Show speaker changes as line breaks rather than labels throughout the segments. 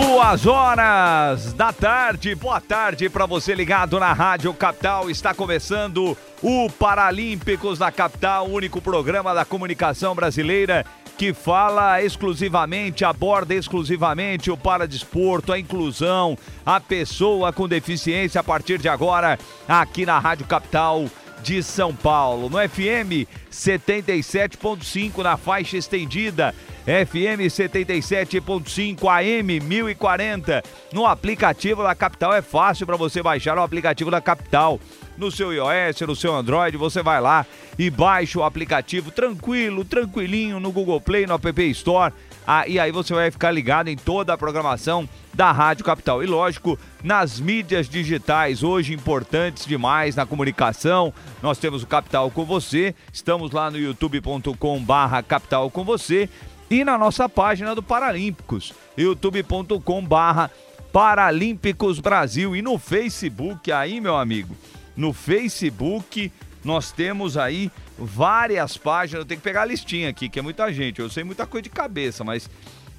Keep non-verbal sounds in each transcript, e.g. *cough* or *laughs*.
Duas horas da tarde, boa tarde para você ligado na Rádio Capital. Está começando o Paralímpicos da Capital, o único programa da comunicação brasileira que fala exclusivamente, aborda exclusivamente o paradesporto, a inclusão, a pessoa com deficiência a partir de agora, aqui na Rádio Capital de São Paulo. No FM 77.5 na faixa estendida FM 77.5 AM 1040. No aplicativo da Capital é fácil para você baixar o aplicativo da Capital. No seu iOS, no seu Android, você vai lá e baixa o aplicativo tranquilo, tranquilinho no Google Play, no App Store. Ah, e aí você vai ficar ligado em toda a programação da Rádio Capital. E lógico, nas mídias digitais, hoje importantes demais na comunicação. Nós temos o Capital com você. Estamos lá no youtube.com barra Capital com você e na nossa página do Paralímpicos, youtube.com barra Paralímpicos Brasil e no Facebook aí, meu amigo, no Facebook nós temos aí várias páginas, eu tenho que pegar a listinha aqui, que é muita gente, eu sei muita coisa de cabeça, mas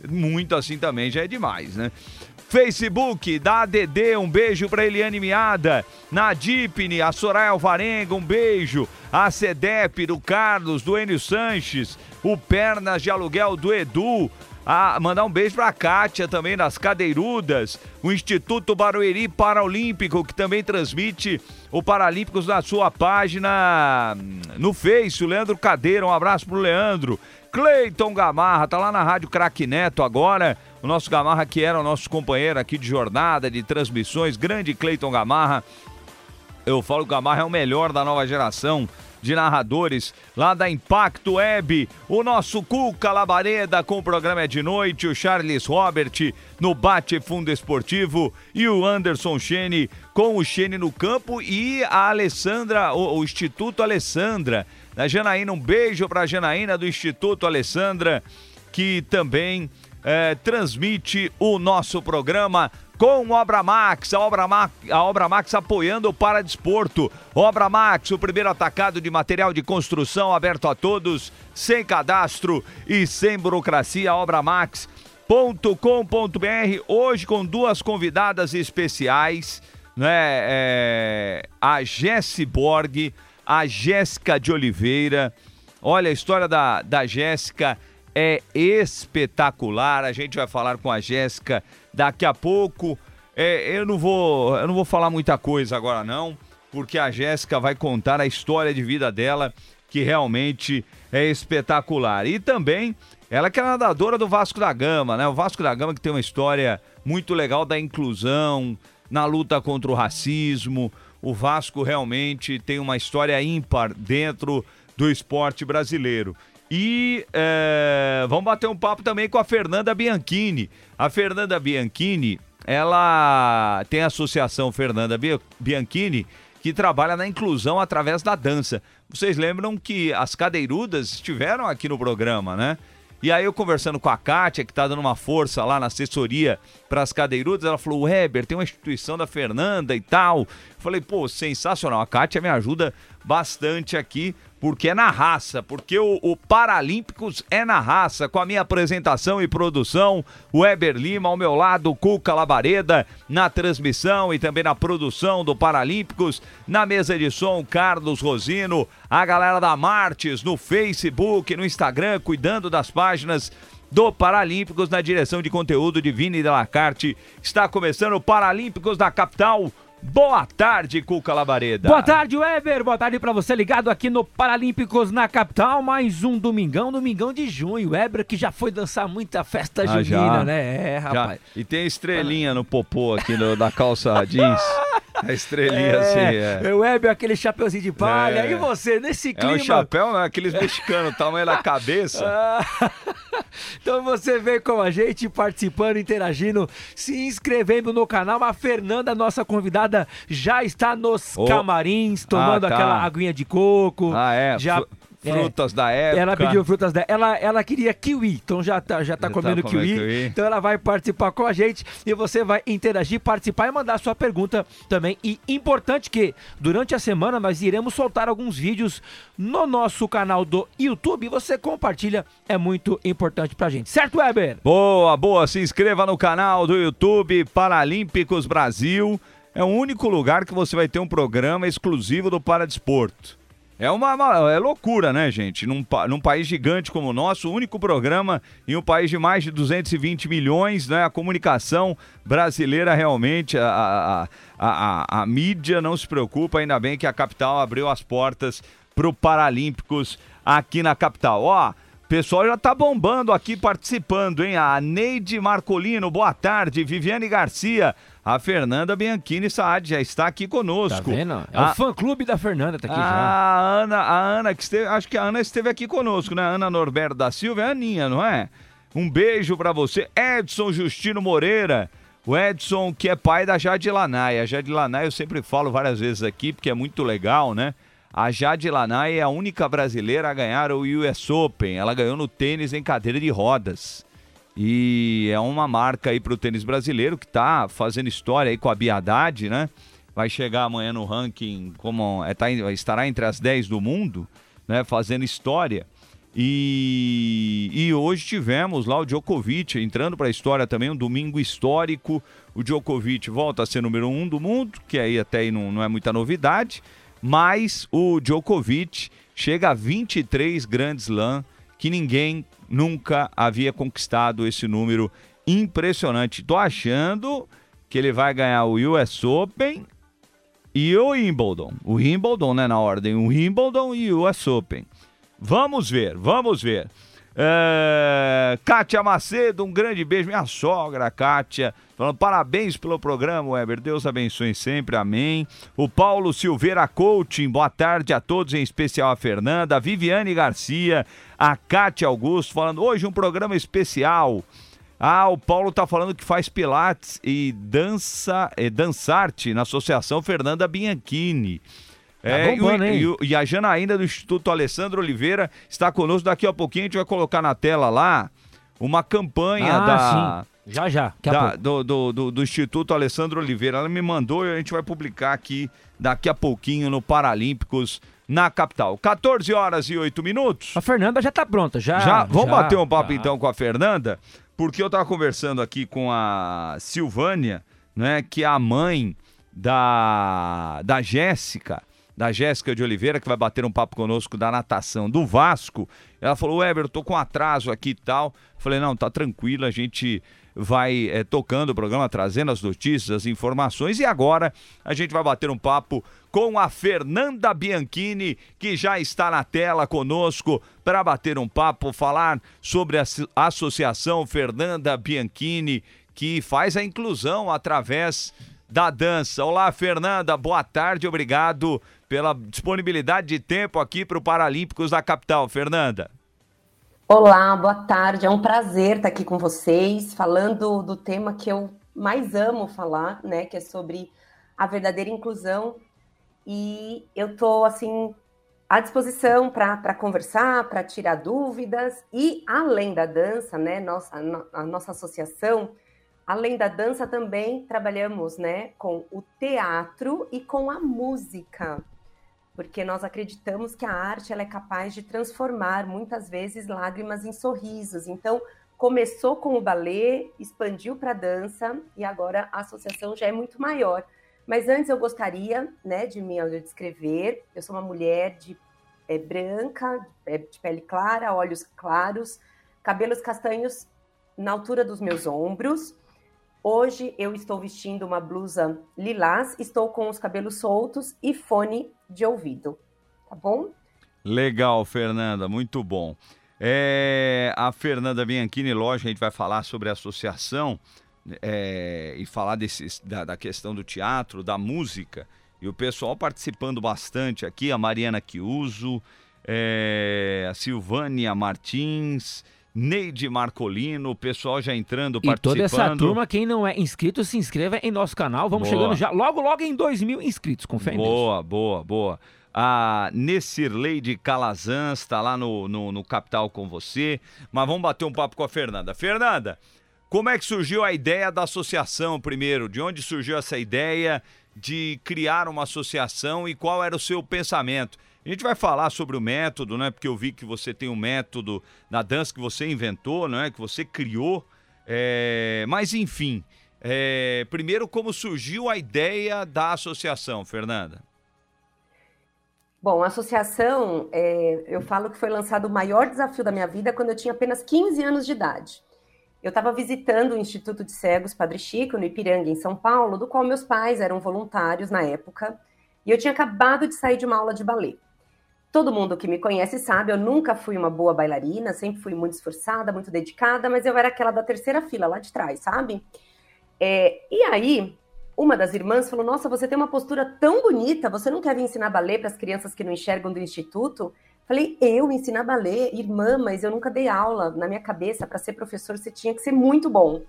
muito assim também já é demais, né? Facebook da ADD, um beijo para Eliane Miada. Na Dipne, a Soraya Alvarenga, um beijo. A CEDEP do Carlos, do Enio Sanches. O Pernas de Aluguel do Edu. A mandar um beijo pra Kátia também nas Cadeirudas, o Instituto Barueri Paralímpico, que também transmite o Paralímpicos na sua página hum, no Face, o Leandro Cadeira, um abraço pro Leandro. Cleiton Gamarra, tá lá na Rádio Craque Neto agora, o nosso Gamarra que era o nosso companheiro aqui de jornada, de transmissões, grande Cleiton Gamarra. Eu falo que o Gamarra é o melhor da nova geração de narradores lá da Impacto Web. O nosso Cuca Labareda com o programa é de noite, o Charles Robert no Bate Fundo Esportivo e o Anderson Chene com o Chene no campo e a Alessandra, o, o Instituto Alessandra. Da Janaína, um beijo para a Janaína do Instituto Alessandra, que também é, transmite o nosso programa com Obra Max, a Obra Max, a Obra Max apoiando o Paradesporto. Obra Max, o primeiro atacado de material de construção aberto a todos, sem cadastro e sem burocracia. Obra Max.com.br hoje com duas convidadas especiais, né? É, a Jessi Borg, a Jéssica de Oliveira. Olha a história da, da Jéssica é espetacular. A gente vai falar com a Jéssica daqui a pouco. É, eu não vou, eu não vou falar muita coisa agora não, porque a Jéssica vai contar a história de vida dela, que realmente é espetacular. E também ela que é nadadora do Vasco da Gama, né? O Vasco da Gama que tem uma história muito legal da inclusão, na luta contra o racismo. O Vasco realmente tem uma história ímpar dentro do esporte brasileiro. E é, vamos bater um papo também com a Fernanda Bianchini. A Fernanda Bianchini, ela tem a associação Fernanda Bianchini, que trabalha na inclusão através da dança. Vocês lembram que as cadeirudas estiveram aqui no programa, né? E aí eu conversando com a Kátia, que tá dando uma força lá na assessoria para as cadeirudas, ela falou, Weber, tem uma instituição da Fernanda e tal. Falei, pô, sensacional. A Kátia me ajuda bastante aqui porque é na raça, porque o, o, Paralímpicos é na raça, com a minha apresentação e produção, o Weber Lima ao meu lado, Cuca Labareda, na transmissão e também na produção do Paralímpicos, na mesa de som, Carlos Rosino, a galera da Martes no Facebook, no Instagram, cuidando das páginas do Paralímpicos na direção de conteúdo de Vini Delacarte. Está começando o Paralímpicos da capital Boa tarde, Cuca Labareda.
Boa tarde, Weber. Boa tarde para você ligado aqui no Paralímpicos na capital. Mais um domingão, domingão de junho. Weber que já foi dançar muita festa ah, junina, já. né?
É, rapaz. Já. E tem estrelinha no popô aqui no, da calça *laughs* jeans. *laughs* A estrelinha é, assim,
é. O Weber, aquele chapeuzinho de palha. É. E você, nesse clima...
É um chapéu, né? aqueles mexicanos, tamanho da cabeça. *laughs* *laughs*
Então você vem com a gente participando, interagindo, se inscrevendo no canal. A Fernanda, nossa convidada, já está nos oh. camarins, tomando ah, tá. aquela aguinha de coco.
Ah, é.
Já.
Frutas é, da época.
Ela pediu frutas da ela Ela queria kiwi, então já tá, já tá já comendo, tá kiwi, kiwi, Então ela vai participar com a gente e você vai interagir, participar e mandar sua pergunta também. E importante que durante a semana nós iremos soltar alguns vídeos no nosso canal do YouTube. Você compartilha, é muito importante pra gente. Certo, Weber?
Boa, boa. Se inscreva no canal do YouTube Paralímpicos Brasil. É o único lugar que você vai ter um programa exclusivo do Paradesporto. É uma, uma, é loucura, né, gente? Num, num país gigante como o nosso, o único programa em um país de mais de 220 milhões, né? A comunicação brasileira realmente, a, a, a, a, mídia não se preocupa, ainda bem que a capital abriu as portas para o Paralímpicos aqui na capital. Ó, pessoal já tá bombando aqui participando, hein? A Neide Marcolino, boa tarde. Viviane Garcia, a Fernanda Bianchini Saad já está aqui conosco. Tá
vendo? É a... o fã-clube da Fernanda, tá aqui a
já. Ana, a Ana, que esteve, acho que a Ana esteve aqui conosco, né? Ana Norberto da Silva é a Aninha, não é? Um beijo para você. Edson Justino Moreira. O Edson, que é pai da Jade Lanai. A Jade Lanai eu sempre falo várias vezes aqui, porque é muito legal, né? A Jade Lanai é a única brasileira a ganhar o US Open. Ela ganhou no tênis em cadeira de rodas. E é uma marca aí para o tênis brasileiro que está fazendo história aí com a Biadade, né? Vai chegar amanhã no ranking como é, tá, estará entre as 10 do mundo, né? Fazendo história. E, e hoje tivemos lá o Djokovic entrando para a história também, um domingo histórico. O Djokovic volta a ser número um do mundo, que aí até aí não, não é muita novidade, mas o Djokovic chega a 23 Grand Slam que ninguém nunca havia conquistado esse número impressionante. Tô achando que ele vai ganhar o US Open e o Wimbledon. O Wimbledon, né, na ordem, o Wimbledon e o US Open. Vamos ver, vamos ver. É... Kátia Macedo, um grande beijo. Minha sogra, Kátia, falando parabéns pelo programa, Weber. Deus abençoe sempre, amém. O Paulo Silveira Coaching, boa tarde a todos, em especial a Fernanda, a Viviane Garcia, a Kátia Augusto, falando hoje um programa especial. Ah, o Paulo tá falando que faz pilates e dança, é, dançarte na Associação Fernanda Bianchini. Tá é, bombando, e, e, e, a Janaína do Instituto Alessandro Oliveira está conosco. Daqui a pouquinho a gente vai colocar na tela lá uma campanha ah, da.
Sim. Já, já.
Da, do, do, do, do, Instituto Alessandro Oliveira. Ela me mandou e a gente vai publicar aqui daqui a pouquinho no Paralímpicos na capital. 14 horas e 8 minutos.
A Fernanda já está pronta, já.
Já? Vamos já, bater um papo já. então com a Fernanda, porque eu estava conversando aqui com a Silvânia, né, que é a mãe da, da Jéssica da Jéssica de Oliveira, que vai bater um papo conosco da natação do Vasco. Ela falou: eu tô com atraso aqui e tal. Falei: não, tá tranquilo, a gente vai é, tocando o programa, trazendo as notícias, as informações. E agora a gente vai bater um papo com a Fernanda Bianchini, que já está na tela conosco para bater um papo, falar sobre a Associação Fernanda Bianchini, que faz a inclusão através da dança. Olá, Fernanda, boa tarde, obrigado pela disponibilidade de tempo aqui para o Paralímpicos da capital. Fernanda.
Olá, boa tarde. É um prazer estar aqui com vocês, falando do tema que eu mais amo falar, né, que é sobre a verdadeira inclusão. E eu estou assim à disposição para conversar, para tirar dúvidas e além da dança, né, nossa, a nossa associação, além da dança também trabalhamos, né, com o teatro e com a música porque nós acreditamos que a arte ela é capaz de transformar muitas vezes lágrimas em sorrisos. Então, começou com o balé, expandiu para a dança e agora a associação já é muito maior. Mas antes eu gostaria, né, de me descrever. Eu sou uma mulher de é, branca, de pele clara, olhos claros, cabelos castanhos na altura dos meus ombros. Hoje eu estou vestindo uma blusa lilás, estou com os cabelos soltos e fone de ouvido. Tá bom?
Legal, Fernanda, muito bom. É, a Fernanda Bianchini, lógico, a gente vai falar sobre a associação é, e falar desse, da, da, questão do teatro, da música. E o pessoal participando bastante aqui, a Mariana Chiuso, é, a Silvânia Martins, Neide Marcolino, o pessoal já entrando, participando.
E toda essa turma, quem não é inscrito, se inscreva em nosso canal. Vamos boa. chegando já logo, logo em 2 mil inscritos, com fé
Boa, boa, boa. A Nessirley de Calazans está lá no, no, no Capital com você. Mas vamos bater um papo com a Fernanda. Fernanda, como é que surgiu a ideia da associação primeiro? De onde surgiu essa ideia de criar uma associação e qual era o seu pensamento? Gente vai falar sobre o método, né? Porque eu vi que você tem um método na dança que você inventou, né? Que você criou. É... Mas enfim, é... primeiro como surgiu a ideia da associação, Fernanda?
Bom, a associação, é... eu falo que foi lançado o maior desafio da minha vida quando eu tinha apenas 15 anos de idade. Eu estava visitando o Instituto de Cegos Padre Chico, no Ipiranga, em São Paulo, do qual meus pais eram voluntários na época, e eu tinha acabado de sair de uma aula de balé. Todo mundo que me conhece sabe, eu nunca fui uma boa bailarina, sempre fui muito esforçada, muito dedicada, mas eu era aquela da terceira fila lá de trás, sabe? É, e aí, uma das irmãs falou: Nossa, você tem uma postura tão bonita, você não quer vir ensinar balé para as crianças que não enxergam do instituto? Falei: Eu ensinar balé, irmã, mas eu nunca dei aula. Na minha cabeça, para ser professor, você tinha que ser muito bom.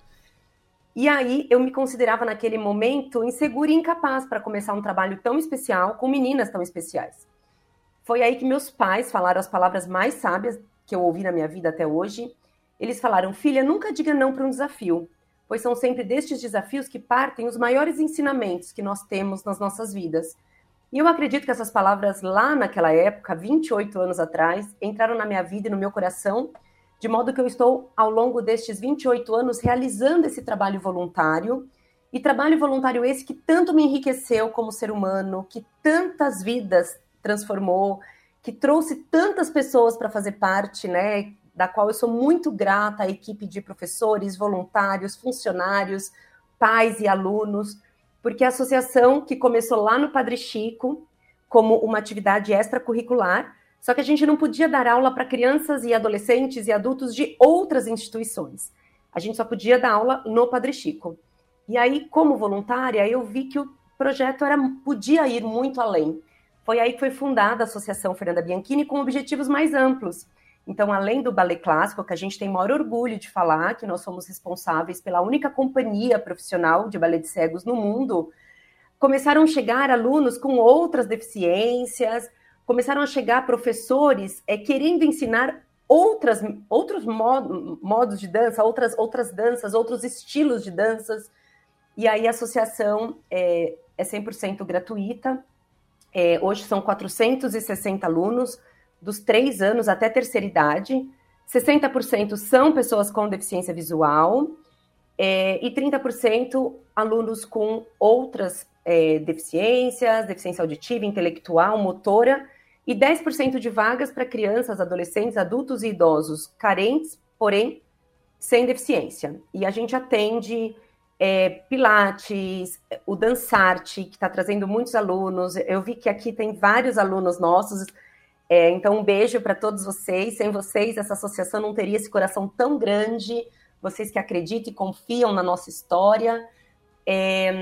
E aí eu me considerava naquele momento insegura e incapaz para começar um trabalho tão especial com meninas tão especiais. Foi aí que meus pais falaram as palavras mais sábias que eu ouvi na minha vida até hoje. Eles falaram: Filha, nunca diga não para um desafio, pois são sempre destes desafios que partem os maiores ensinamentos que nós temos nas nossas vidas. E eu acredito que essas palavras lá naquela época, 28 anos atrás, entraram na minha vida e no meu coração, de modo que eu estou, ao longo destes 28 anos, realizando esse trabalho voluntário. E trabalho voluntário esse que tanto me enriqueceu como ser humano, que tantas vidas transformou, que trouxe tantas pessoas para fazer parte, né? Da qual eu sou muito grata à equipe de professores, voluntários, funcionários, pais e alunos, porque a associação que começou lá no Padre Chico como uma atividade extracurricular, só que a gente não podia dar aula para crianças e adolescentes e adultos de outras instituições. A gente só podia dar aula no Padre Chico. E aí, como voluntária, eu vi que o projeto era podia ir muito além. Foi aí que foi fundada a Associação Fernanda Bianchini com objetivos mais amplos. Então, além do ballet clássico, que a gente tem maior orgulho de falar, que nós somos responsáveis pela única companhia profissional de ballet de cegos no mundo, começaram a chegar alunos com outras deficiências, começaram a chegar professores é, querendo ensinar outras, outros mod, modos de dança, outras, outras danças, outros estilos de danças. E aí a associação é, é 100% gratuita, é, hoje são 460 alunos, dos três anos até terceira idade. 60% são pessoas com deficiência visual é, e 30% alunos com outras é, deficiências, deficiência auditiva, intelectual, motora, e 10% de vagas para crianças, adolescentes, adultos e idosos carentes, porém sem deficiência. E a gente atende é, Pilates, o Dançarte, que está trazendo muitos alunos. Eu vi que aqui tem vários alunos nossos. É, então, um beijo para todos vocês. Sem vocês, essa associação não teria esse coração tão grande. Vocês que acreditam e confiam na nossa história. É,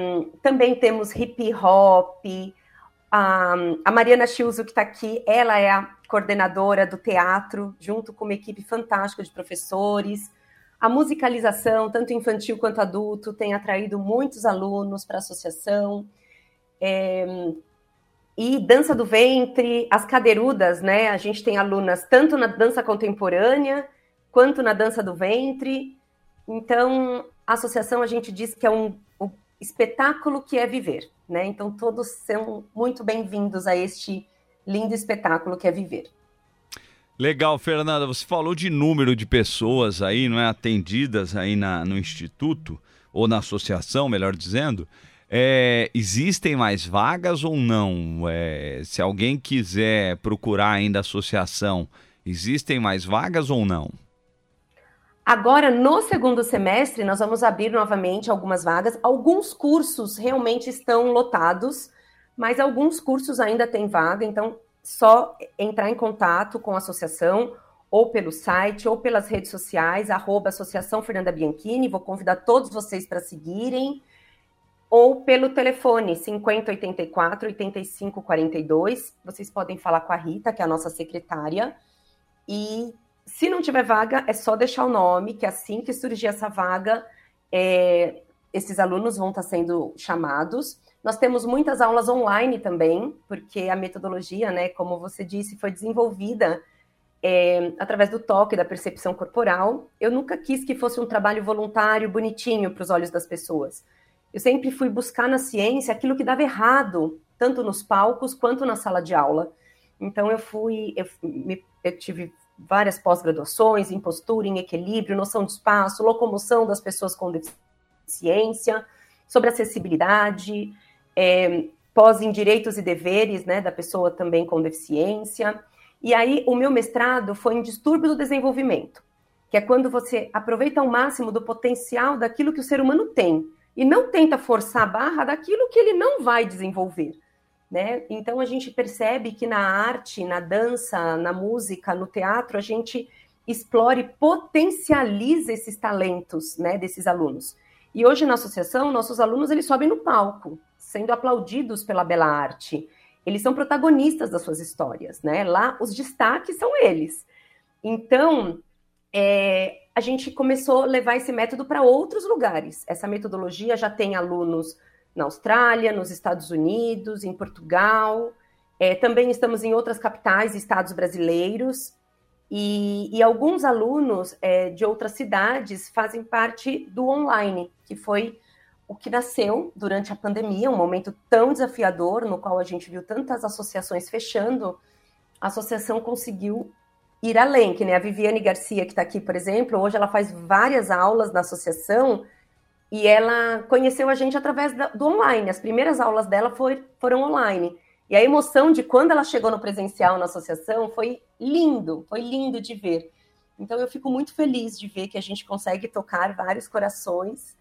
também temos hip hop. A, a Mariana Chiuso, que está aqui, ela é a coordenadora do teatro, junto com uma equipe fantástica de professores. A musicalização, tanto infantil quanto adulto, tem atraído muitos alunos para a associação. É, e dança do ventre, as cadeirudas, né? A gente tem alunas tanto na dança contemporânea quanto na dança do ventre. Então, a associação a gente diz que é um, um espetáculo que é viver, né? Então, todos são muito bem-vindos a este lindo espetáculo que é viver.
Legal, Fernanda. Você falou de número de pessoas aí, não é, atendidas aí na, no instituto ou na associação, melhor dizendo. É, existem mais vagas ou não? É, se alguém quiser procurar ainda a associação, existem mais vagas ou não?
Agora, no segundo semestre, nós vamos abrir novamente algumas vagas. Alguns cursos realmente estão lotados, mas alguns cursos ainda têm vaga. Então, só entrar em contato com a associação ou pelo site ou pelas redes sociais, arroba Associação Fernanda Bianchini, vou convidar todos vocês para seguirem, ou pelo telefone 5084 8542, vocês podem falar com a Rita, que é a nossa secretária, e se não tiver vaga, é só deixar o nome, que assim que surgir essa vaga, é, esses alunos vão estar sendo chamados. Nós temos muitas aulas online também, porque a metodologia, né, como você disse, foi desenvolvida é, através do toque, da percepção corporal. Eu nunca quis que fosse um trabalho voluntário, bonitinho para os olhos das pessoas. Eu sempre fui buscar na ciência aquilo que dava errado, tanto nos palcos quanto na sala de aula. Então eu fui, eu, me, eu tive várias pós-graduações em postura, em equilíbrio, noção de espaço, locomoção das pessoas com deficiência, sobre acessibilidade, é, pós em direitos e deveres, né, da pessoa também com deficiência. E aí o meu mestrado foi em distúrbio do desenvolvimento, que é quando você aproveita ao máximo do potencial daquilo que o ser humano tem e não tenta forçar a barra daquilo que ele não vai desenvolver. Né? Então a gente percebe que na arte, na dança, na música, no teatro, a gente explora e potencializa esses talentos né, desses alunos. E hoje na associação, nossos alunos eles sobem no palco, sendo aplaudidos pela bela arte. Eles são protagonistas das suas histórias, né? Lá os destaques são eles. Então, é, a gente começou a levar esse método para outros lugares. Essa metodologia já tem alunos na Austrália, nos Estados Unidos, em Portugal. É, também estamos em outras capitais e estados brasileiros. E, e alguns alunos é, de outras cidades fazem parte do online, que foi o que nasceu durante a pandemia, um momento tão desafiador, no qual a gente viu tantas associações fechando. A associação conseguiu ir além, que nem a Viviane Garcia, que está aqui, por exemplo, hoje ela faz várias aulas na associação e ela conheceu a gente através do online. As primeiras aulas dela foi, foram online. E a emoção de quando ela chegou no presencial na associação foi lindo, foi lindo de ver. Então eu fico muito feliz de ver que a gente consegue tocar vários corações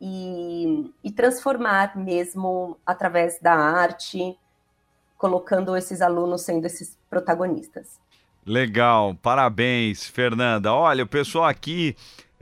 e, e transformar mesmo através da arte, colocando esses alunos sendo esses protagonistas.
Legal, parabéns, Fernanda. Olha, o pessoal aqui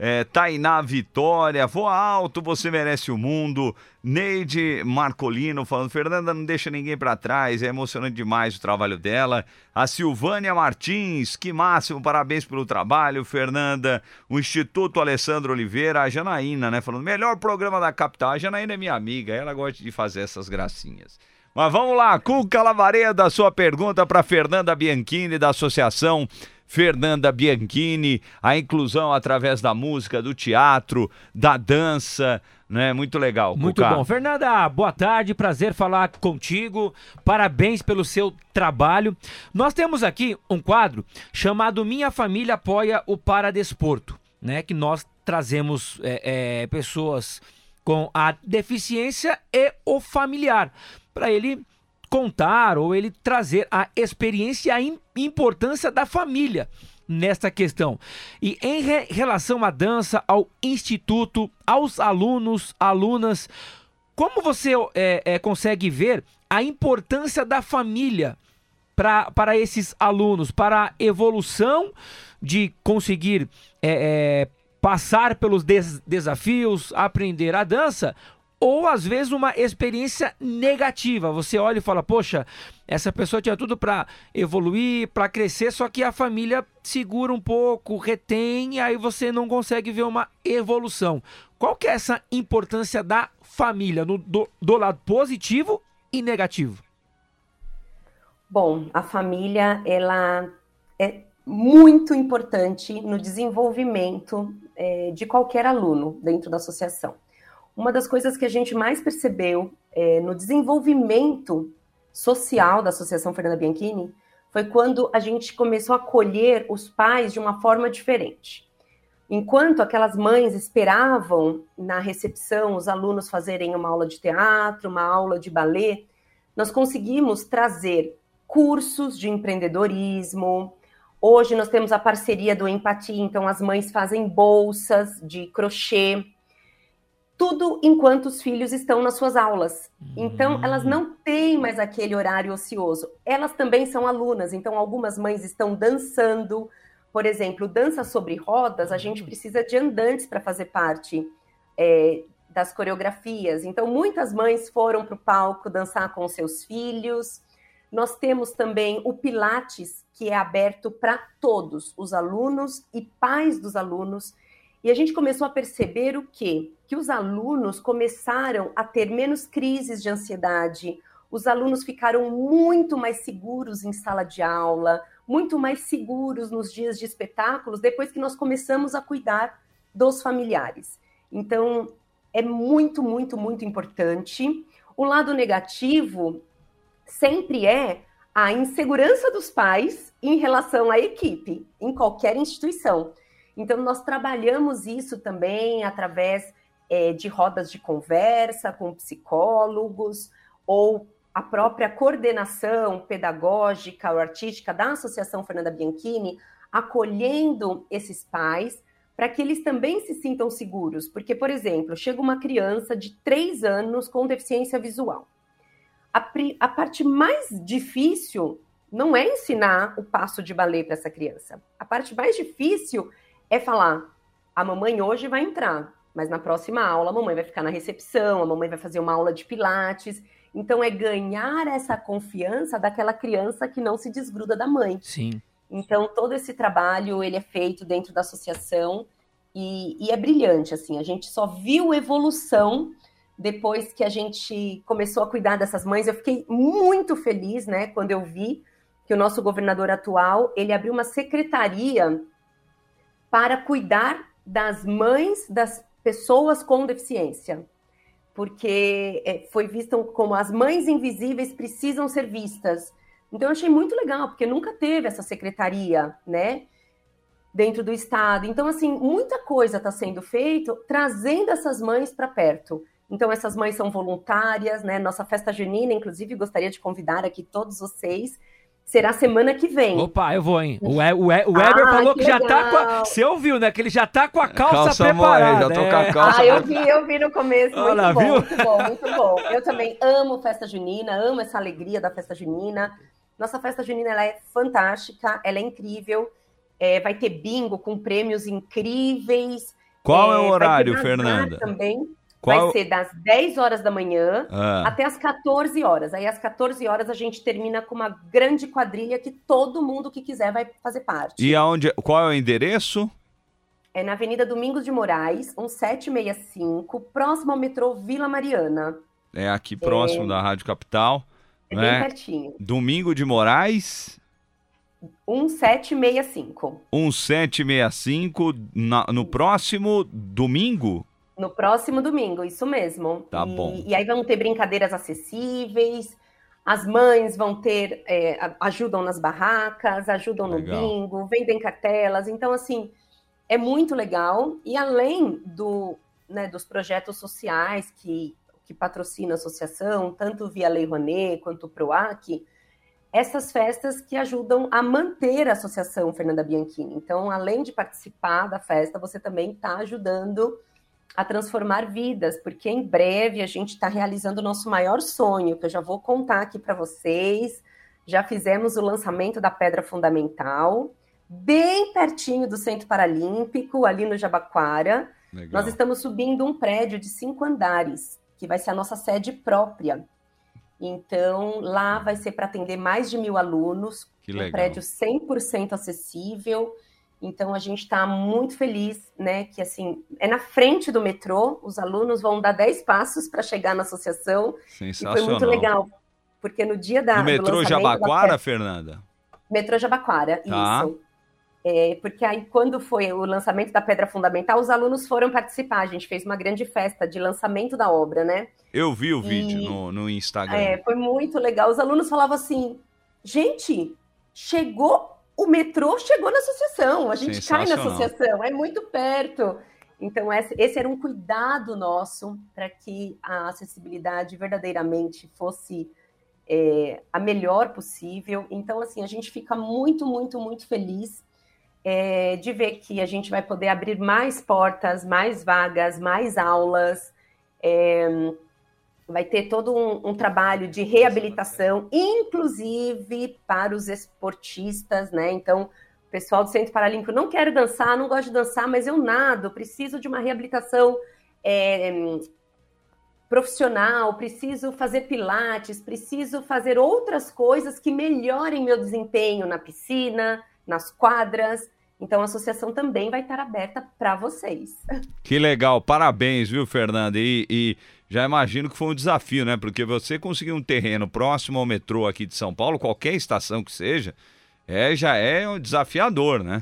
é, Tainá Vitória, voa alto, você merece o mundo. Neide Marcolino falando, Fernanda não deixa ninguém para trás, é emocionante demais o trabalho dela. A Silvânia Martins, que máximo, parabéns pelo trabalho, Fernanda. O Instituto Alessandro Oliveira, a Janaína, né, falando, melhor programa da capital. A Janaína é minha amiga, ela gosta de fazer essas gracinhas. Mas vamos lá, Cuca Lavareda, sua pergunta para Fernanda Bianchini, da Associação Fernanda Bianchini, a inclusão através da música, do teatro, da dança, né? Muito legal.
Muito Cuca. bom. Fernanda, boa tarde, prazer falar contigo. Parabéns pelo seu trabalho. Nós temos aqui um quadro chamado Minha Família Apoia o Paradesporto, né? Que nós trazemos é, é, pessoas com a deficiência e o familiar para ele contar ou ele trazer a experiência e a importância da família nesta questão. E em re relação à dança, ao instituto, aos alunos, alunas, como você é, é, consegue ver a importância da família pra, para esses alunos, para a evolução de conseguir é, é passar pelos des desafios, aprender a dança, ou às vezes uma experiência negativa. Você olha e fala: "Poxa, essa pessoa tinha tudo para evoluir, para crescer, só que a família segura um pouco, retém e aí você não consegue ver uma evolução". Qual que é essa importância da família no, do, do lado positivo e negativo?
Bom, a família ela é muito importante no desenvolvimento é, de qualquer aluno dentro da associação uma das coisas que a gente mais percebeu é, no desenvolvimento social da Associação Fernanda Bianchini foi quando a gente começou a acolher os pais de uma forma diferente. Enquanto aquelas mães esperavam na recepção os alunos fazerem uma aula de teatro, uma aula de balé, nós conseguimos trazer cursos de empreendedorismo. Hoje nós temos a parceria do Empatia, então as mães fazem bolsas de crochê tudo enquanto os filhos estão nas suas aulas. Então, hum. elas não têm mais aquele horário ocioso. Elas também são alunas, então algumas mães estão dançando. Por exemplo, dança sobre rodas, a gente hum. precisa de andantes para fazer parte é, das coreografias. Então, muitas mães foram para o palco dançar com seus filhos. Nós temos também o Pilates, que é aberto para todos, os alunos e pais dos alunos. E a gente começou a perceber o quê? Que os alunos começaram a ter menos crises de ansiedade, os alunos ficaram muito mais seguros em sala de aula, muito mais seguros nos dias de espetáculos, depois que nós começamos a cuidar dos familiares. Então, é muito, muito, muito importante. O lado negativo sempre é a insegurança dos pais em relação à equipe, em qualquer instituição. Então, nós trabalhamos isso também através é, de rodas de conversa com psicólogos ou a própria coordenação pedagógica ou artística da Associação Fernanda Bianchini, acolhendo esses pais para que eles também se sintam seguros. Porque, por exemplo, chega uma criança de três anos com deficiência visual a, a parte mais difícil não é ensinar o passo de balé para essa criança. A parte mais difícil é falar: a mamãe hoje vai entrar, mas na próxima aula a mamãe vai ficar na recepção, a mamãe vai fazer uma aula de pilates. Então é ganhar essa confiança daquela criança que não se desgruda da mãe.
Sim.
Então todo esse trabalho ele é feito dentro da associação e, e é brilhante assim. A gente só viu evolução depois que a gente começou a cuidar dessas mães, eu fiquei muito feliz, né, quando eu vi que o nosso governador atual, ele abriu uma secretaria para cuidar das mães das pessoas com deficiência. Porque é, foi visto como as mães invisíveis precisam ser vistas. Então eu achei muito legal, porque nunca teve essa secretaria, né? Dentro do estado. Então, assim, muita coisa está sendo feita trazendo essas mães para perto. Então, essas mães são voluntárias, né? Nossa festa junina, inclusive, gostaria de convidar aqui todos vocês. Será semana que vem.
Opa, eu vou, hein? O, e, o, e, o Weber ah, falou que, que já tá com a. Você ouviu, né? Que ele já tá com a calça, calça preparada.
Mãe, já tô com a é. calça.
Ah, eu vi, eu vi no começo. Muito Olha, bom, viu? muito bom, muito bom. Eu também amo festa junina, amo essa alegria da festa junina. Nossa festa junina ela é fantástica, ela é incrível. É, vai ter bingo com prêmios incríveis.
Qual é, é o horário, Fernanda?
Também. Qual... Vai ser das 10 horas da manhã ah. até as 14 horas. Aí, às 14 horas, a gente termina com uma grande quadrilha que todo mundo que quiser vai fazer parte.
E aonde, qual é o endereço?
É na Avenida Domingos de Moraes, 1765, próximo ao metrô Vila Mariana.
É aqui próximo é... da Rádio Capital.
É né? bem pertinho.
Domingo de Moraes.
1765.
1765 na, no próximo domingo?
No próximo domingo, isso mesmo.
Tá e, bom.
E aí vão ter brincadeiras acessíveis, as mães vão ter, é, ajudam nas barracas, ajudam legal. no bingo, vendem cartelas. Então, assim, é muito legal. E além do, né, dos projetos sociais que, que patrocina a associação, tanto via Lei Rouanet quanto o PROAC, essas festas que ajudam a manter a Associação Fernanda Bianchini. Então, além de participar da festa, você também está ajudando a transformar vidas, porque em breve a gente está realizando o nosso maior sonho, que eu já vou contar aqui para vocês. Já fizemos o lançamento da Pedra Fundamental, bem pertinho do Centro Paralímpico, ali no Jabaquara. Legal. Nós estamos subindo um prédio de cinco andares, que vai ser a nossa sede própria. Então, lá vai ser para atender mais de mil alunos,
que um
prédio 100% acessível. Então a gente está muito feliz, né? Que assim é na frente do metrô, os alunos vão dar 10 passos para chegar na associação.
Sensacional.
E foi muito legal, porque no dia da.
No metrô Jabaquara, Fernanda?
Metrô Jabaquara, tá. isso. É, porque aí, quando foi o lançamento da Pedra Fundamental, os alunos foram participar. A gente fez uma grande festa de lançamento da obra, né?
Eu vi o vídeo no, no Instagram. É,
foi muito legal. Os alunos falavam assim: gente, chegou o metrô chegou na associação, a gente cai na associação, é muito perto. Então, esse era um cuidado nosso para que a acessibilidade verdadeiramente fosse é, a melhor possível. Então, assim, a gente fica muito, muito, muito feliz é, de ver que a gente vai poder abrir mais portas, mais vagas, mais aulas. É, vai ter todo um, um, trabalho de reabilitação, inclusive para os esportistas, né? Então, o pessoal do Centro Paralímpico não quer dançar, não gosta de dançar, mas eu nado, preciso de uma reabilitação é, profissional, preciso fazer pilates, preciso fazer outras coisas que melhorem meu desempenho na piscina, nas quadras. Então a associação também vai estar aberta para vocês.
Que legal, parabéns, viu, Fernanda? E, e, já imagino que foi um desafio, né? Porque você conseguir um terreno próximo ao metrô aqui de São Paulo, qualquer estação que seja, é, já é um desafiador, né?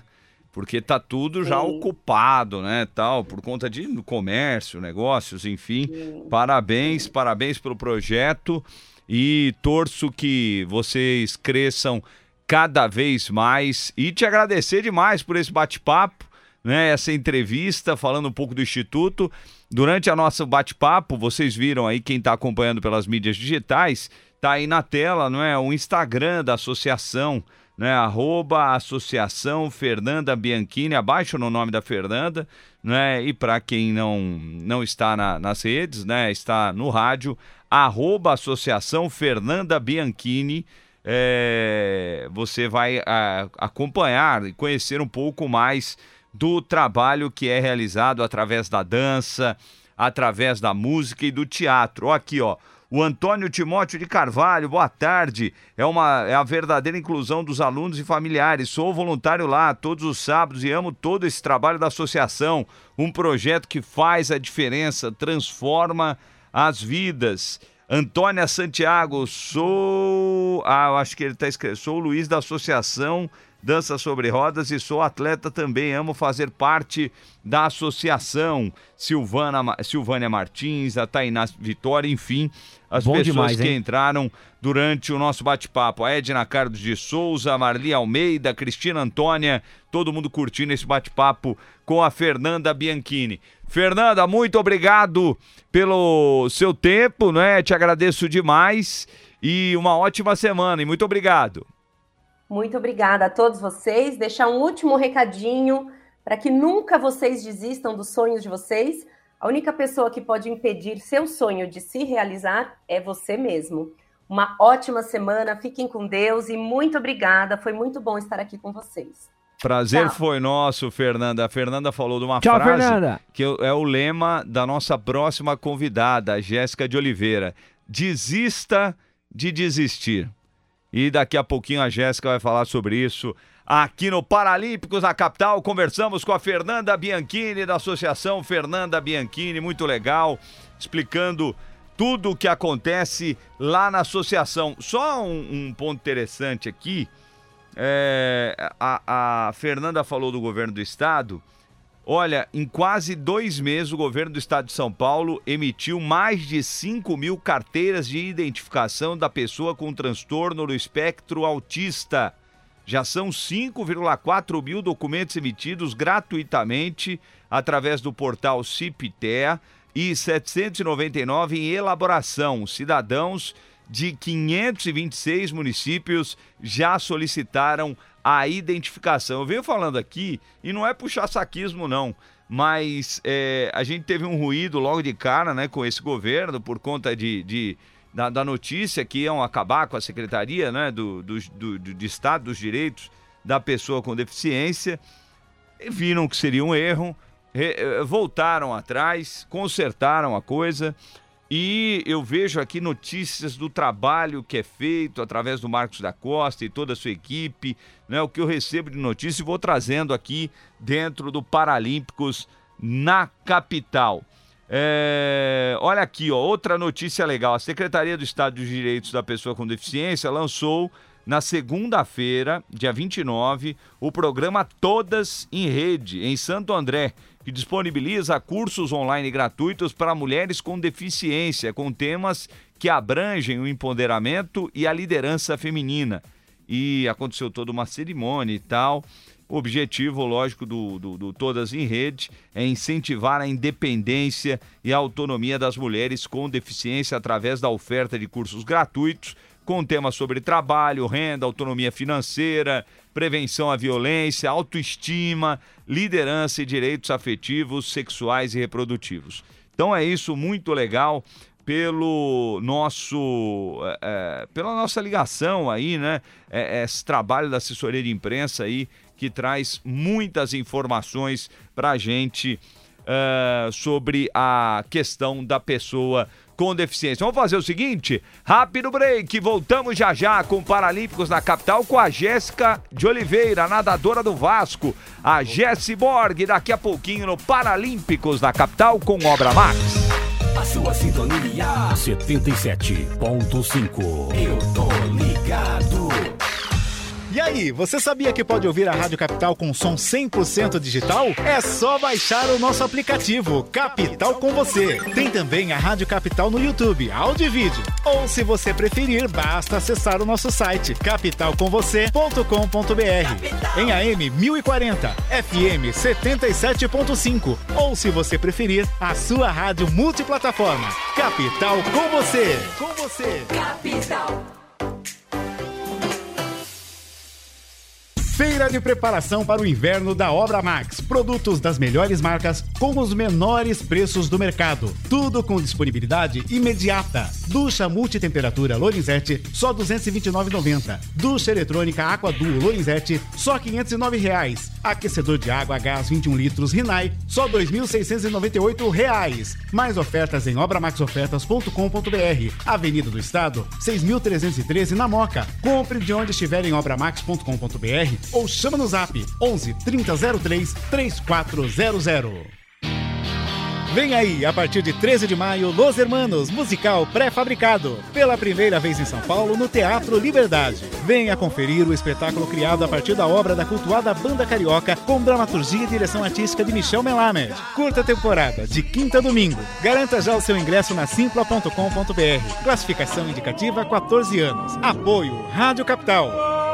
Porque tá tudo já Sim. ocupado, né, tal, por conta de comércio, negócios, enfim. Sim. Parabéns, parabéns pelo projeto e torço que vocês cresçam cada vez mais e te agradecer demais por esse bate-papo, né, essa entrevista falando um pouco do instituto. Durante a nossa bate-papo, vocês viram aí quem está acompanhando pelas mídias digitais, tá aí na tela, não é, o Instagram da associação né? Arroba Associação Fernanda Bianchini, abaixo no nome da Fernanda, né? E para quem não, não está na, nas redes, né? Está no rádio, arroba Associação Fernanda Bianchini. É, você vai a, acompanhar e conhecer um pouco mais do trabalho que é realizado através da dança, através da música e do teatro. Aqui, ó, o Antônio Timóteo de Carvalho, boa tarde. É, uma, é a verdadeira inclusão dos alunos e familiares. Sou voluntário lá todos os sábados e amo todo esse trabalho da associação. Um projeto que faz a diferença, transforma as vidas. Antônia Santiago, sou. Ah, eu acho que ele está escrevendo. Sou o Luiz da Associação dança sobre rodas e sou atleta também, amo fazer parte da associação. Silvana, Silvânia Martins, a Tainá Vitória, enfim, as Bom pessoas demais, que entraram durante o nosso bate-papo. A Edna Carlos de Souza, Marli Almeida, Cristina Antônia, todo mundo curtindo esse bate-papo com a Fernanda Bianchini. Fernanda, muito obrigado pelo seu tempo, né? Te agradeço demais e uma ótima semana e muito obrigado.
Muito obrigada a todos vocês. Deixar um último recadinho para que nunca vocês desistam dos sonhos de vocês. A única pessoa que pode impedir seu sonho de se realizar é você mesmo. Uma ótima semana, fiquem com Deus e muito obrigada. Foi muito bom estar aqui com vocês.
Prazer Tchau. foi nosso, Fernanda. A Fernanda falou de uma
Tchau,
frase
Fernanda.
que é o lema da nossa próxima convidada, Jéssica de Oliveira. Desista de desistir. E daqui a pouquinho a Jéssica vai falar sobre isso aqui no Paralímpicos na capital. Conversamos com a Fernanda Bianchini da Associação Fernanda Bianchini, muito legal, explicando tudo o que acontece lá na associação. Só um, um ponto interessante aqui. É, a, a Fernanda falou do governo do estado Olha, em quase dois meses, o governo do estado de São Paulo emitiu mais de 5 mil carteiras de identificação da pessoa com transtorno do espectro autista. Já são 5,4 mil documentos emitidos gratuitamente através do portal CIPTEA e 799 em elaboração. Cidadãos de 526 municípios já solicitaram a identificação. Eu venho falando aqui, e não é puxar saquismo, não, mas é, a gente teve um ruído logo de cara né, com esse governo por conta de, de da, da, notícia que iam acabar com a Secretaria né, do, do, do, do Estado dos Direitos da Pessoa com Deficiência. Viram que seria um erro, re, eh, voltaram atrás, consertaram a coisa. E eu vejo aqui notícias do trabalho que é feito através do Marcos da Costa e toda a sua equipe, né? O que eu recebo de notícia e vou trazendo aqui dentro do Paralímpicos na capital. É... Olha aqui, ó, outra notícia legal. A Secretaria do Estado dos Direitos da Pessoa com Deficiência lançou na segunda-feira, dia 29, o programa Todas em Rede, em Santo André, que disponibiliza cursos online gratuitos para mulheres com deficiência, com temas que abrangem o empoderamento e a liderança feminina. E aconteceu toda uma cerimônia e tal. O objetivo, lógico, do, do, do, Todas em Rede é incentivar a independência e a autonomia das mulheres com deficiência através da oferta de cursos gratuitos com temas sobre trabalho, renda, autonomia financeira, prevenção à violência, autoestima, liderança e direitos afetivos, sexuais e reprodutivos. Então é isso, muito legal pelo nosso é, pela nossa ligação aí, né? É, esse trabalho da assessoria de imprensa aí que traz muitas informações para a gente uh, sobre a questão da pessoa com deficiência. Vamos fazer o seguinte: rápido break. Voltamos já já com Paralímpicos na capital com a Jéssica de Oliveira, nadadora do Vasco. A Jessi Borg, daqui a pouquinho no Paralímpicos na capital com Obra Max.
A sua sintonia 77.5. Eu tô ligado.
E aí, você sabia que pode ouvir a Rádio Capital com som 100% digital? É só baixar o nosso aplicativo Capital com você. Tem também a Rádio Capital no YouTube, áudio e vídeo. Ou se você preferir, basta acessar o nosso site capitalcomvocê.com.br. Em AM 1040, FM 77.5. Ou se você preferir, a sua rádio multiplataforma. Capital com você. Com você. Capital. Feira de preparação para o inverno da Obra Max. Produtos das melhores marcas com os menores preços do mercado. Tudo com disponibilidade imediata. Ducha multitemperatura Lorenzetti, só R$ 229,90. Ducha eletrônica Aqua Duo Lorenzetti, só 509 reais. Aquecedor de água gás 21 litros Rinai, só R$ 2.698. Mais ofertas em obramaxofertas.com.br. Avenida do Estado, 6.313 na Moca. Compre de onde estiver em obramax.com.br ou chama no zap 11 3003 3400. Vem aí, a partir de 13 de maio, Los Hermanos, musical pré-fabricado. Pela primeira vez em São Paulo, no Teatro Liberdade. Venha conferir o espetáculo criado a partir da obra da cultuada Banda Carioca, com dramaturgia e direção artística de Michel Melamed. Curta temporada, de quinta a domingo. Garanta já o seu ingresso na simpla.com.br. Classificação indicativa 14 anos. Apoio Rádio Capital.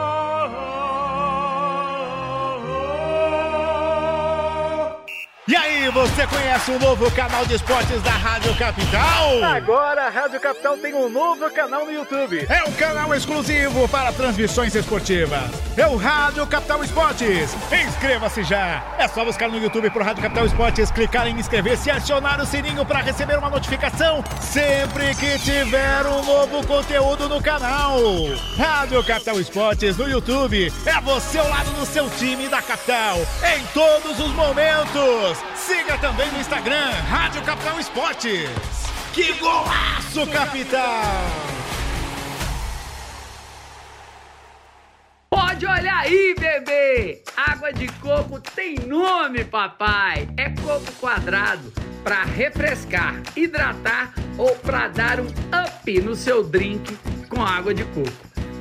E aí, você conhece o novo canal de esportes da Rádio Capital? Agora a Rádio Capital tem um novo canal no YouTube. É um canal exclusivo para transmissões esportivas. É o Rádio Capital Esportes. Inscreva-se já. É só buscar no YouTube pro Rádio Capital Esportes, clicar em inscrever-se e acionar o sininho para receber uma notificação sempre que tiver um novo conteúdo no canal. Rádio Capital Esportes no YouTube. É você ao lado do seu time da capital em todos os momentos. Siga também no Instagram, Rádio Capital Esportes. Que golaço, capitão!
Pode olhar aí, bebê! Água de coco tem nome, papai! É coco quadrado para refrescar, hidratar ou para dar um up no seu drink com água de coco.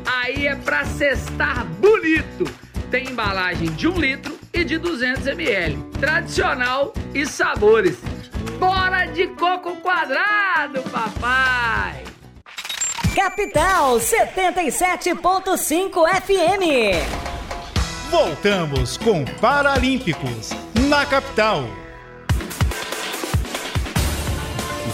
Aí é para cestar bonito! Tem embalagem de um litro e de 200 ml. Tradicional e sabores. Bora de coco quadrado, papai!
Capital 77.5 FM.
Voltamos com Paralímpicos na capital.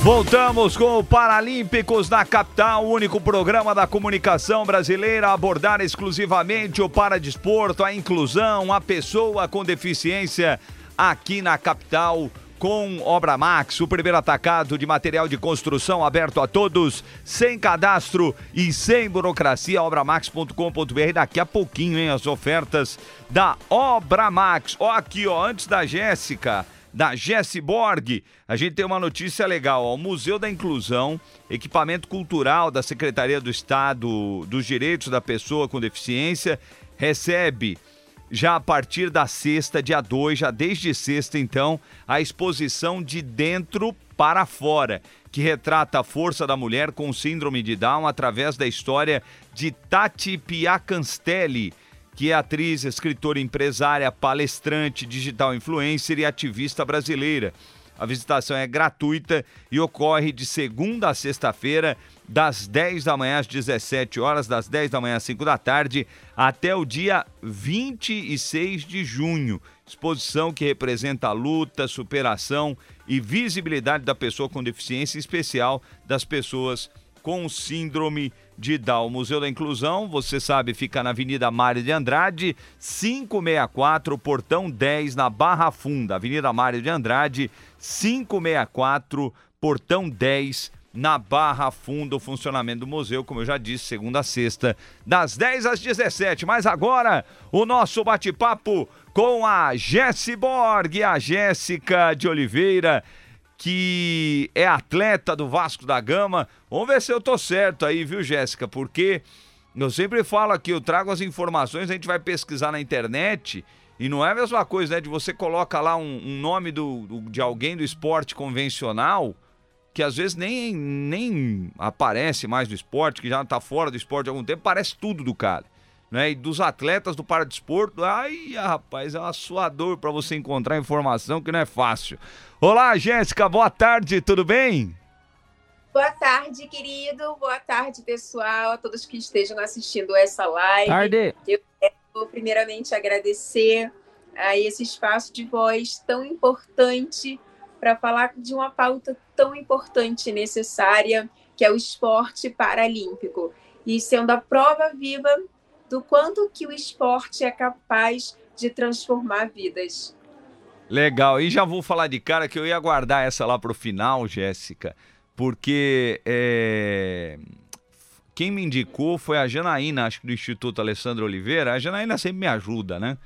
Voltamos com o Paralímpicos na capital, o único programa da comunicação brasileira a abordar exclusivamente o paradesporto, a inclusão, a pessoa com deficiência aqui na capital com Obra Max, o primeiro atacado de material de construção aberto a todos, sem cadastro e sem burocracia, obramax.com.br. Daqui a pouquinho, hein, as ofertas da Obra Max. Ó aqui, ó, antes da Jéssica, da Jesse Borg. A gente tem uma notícia legal, o Museu da Inclusão, equipamento cultural da Secretaria do Estado dos Direitos da Pessoa com Deficiência, recebe já a partir da sexta, dia 2, já desde sexta então, a exposição de dentro para fora, que retrata a força da mulher com síndrome de Down através da história de Tati Piacanstelli, que é atriz, escritora, empresária, palestrante, digital influencer e ativista brasileira. A visitação é gratuita e ocorre de segunda a sexta-feira, das 10 da manhã às 17 horas, das 10 da manhã às 5 da tarde, até o dia 26 de junho. Exposição que representa a luta, superação e visibilidade da pessoa com deficiência, em especial das pessoas com síndrome de Down. O Museu da Inclusão, você sabe, fica na Avenida Mário de Andrade, 564, Portão 10, na Barra Funda. Avenida Mário de Andrade, 564, Portão 10, na Barra Funda o funcionamento do museu, como eu já disse, segunda a sexta, das 10 às 17. Mas agora, o nosso bate-papo com a Jessi Borg, a Jéssica de Oliveira, que é atleta do Vasco da Gama. Vamos ver se eu tô certo aí, viu, Jéssica? Porque eu sempre falo aqui, eu trago as informações, a gente vai pesquisar na internet. E não é a mesma coisa, né? De você coloca lá um, um nome do, do, de alguém do esporte convencional que às vezes nem, nem aparece mais no esporte, que já está fora do esporte há algum tempo, parece tudo do cara. Né? E dos atletas do paradesporto, ai, rapaz, é uma suador para você encontrar informação que não é fácil. Olá, Jéssica, boa tarde, tudo bem?
Boa tarde, querido. Boa tarde, pessoal, a todos que estejam assistindo essa live.
Tarde.
Eu quero primeiramente agradecer a esse espaço de voz tão importante para falar de uma pauta tão importante e necessária, que é o esporte paralímpico. E sendo a prova viva do quanto que o esporte é capaz de transformar vidas.
Legal, e já vou falar de cara que eu ia guardar essa lá para o final, Jéssica, porque é... quem me indicou foi a Janaína, acho que do Instituto Alessandro Oliveira. A Janaína sempre me ajuda, né?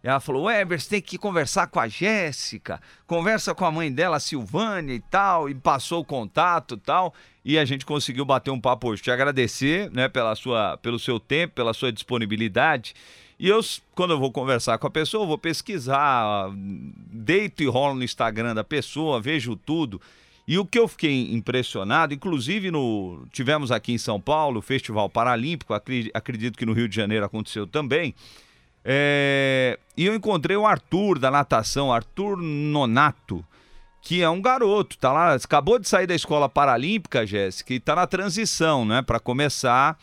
ela falou: Weber, você tem que conversar com a Jéssica, conversa com a mãe dela, a Silvânia e tal, e passou o contato e tal, e a gente conseguiu bater um papo hoje. Te agradecer, né, pela sua, pelo seu tempo, pela sua disponibilidade. E eu, quando eu vou conversar com a pessoa, vou pesquisar, deito e rolo no Instagram da pessoa, vejo tudo. E o que eu fiquei impressionado, inclusive no tivemos aqui em São Paulo o Festival Paralímpico, acredito que no Rio de Janeiro aconteceu também. É... E eu encontrei o Arthur da natação, Arthur Nonato, que é um garoto, tá lá, acabou de sair da escola paralímpica, Jéssica, e tá na transição, né, para começar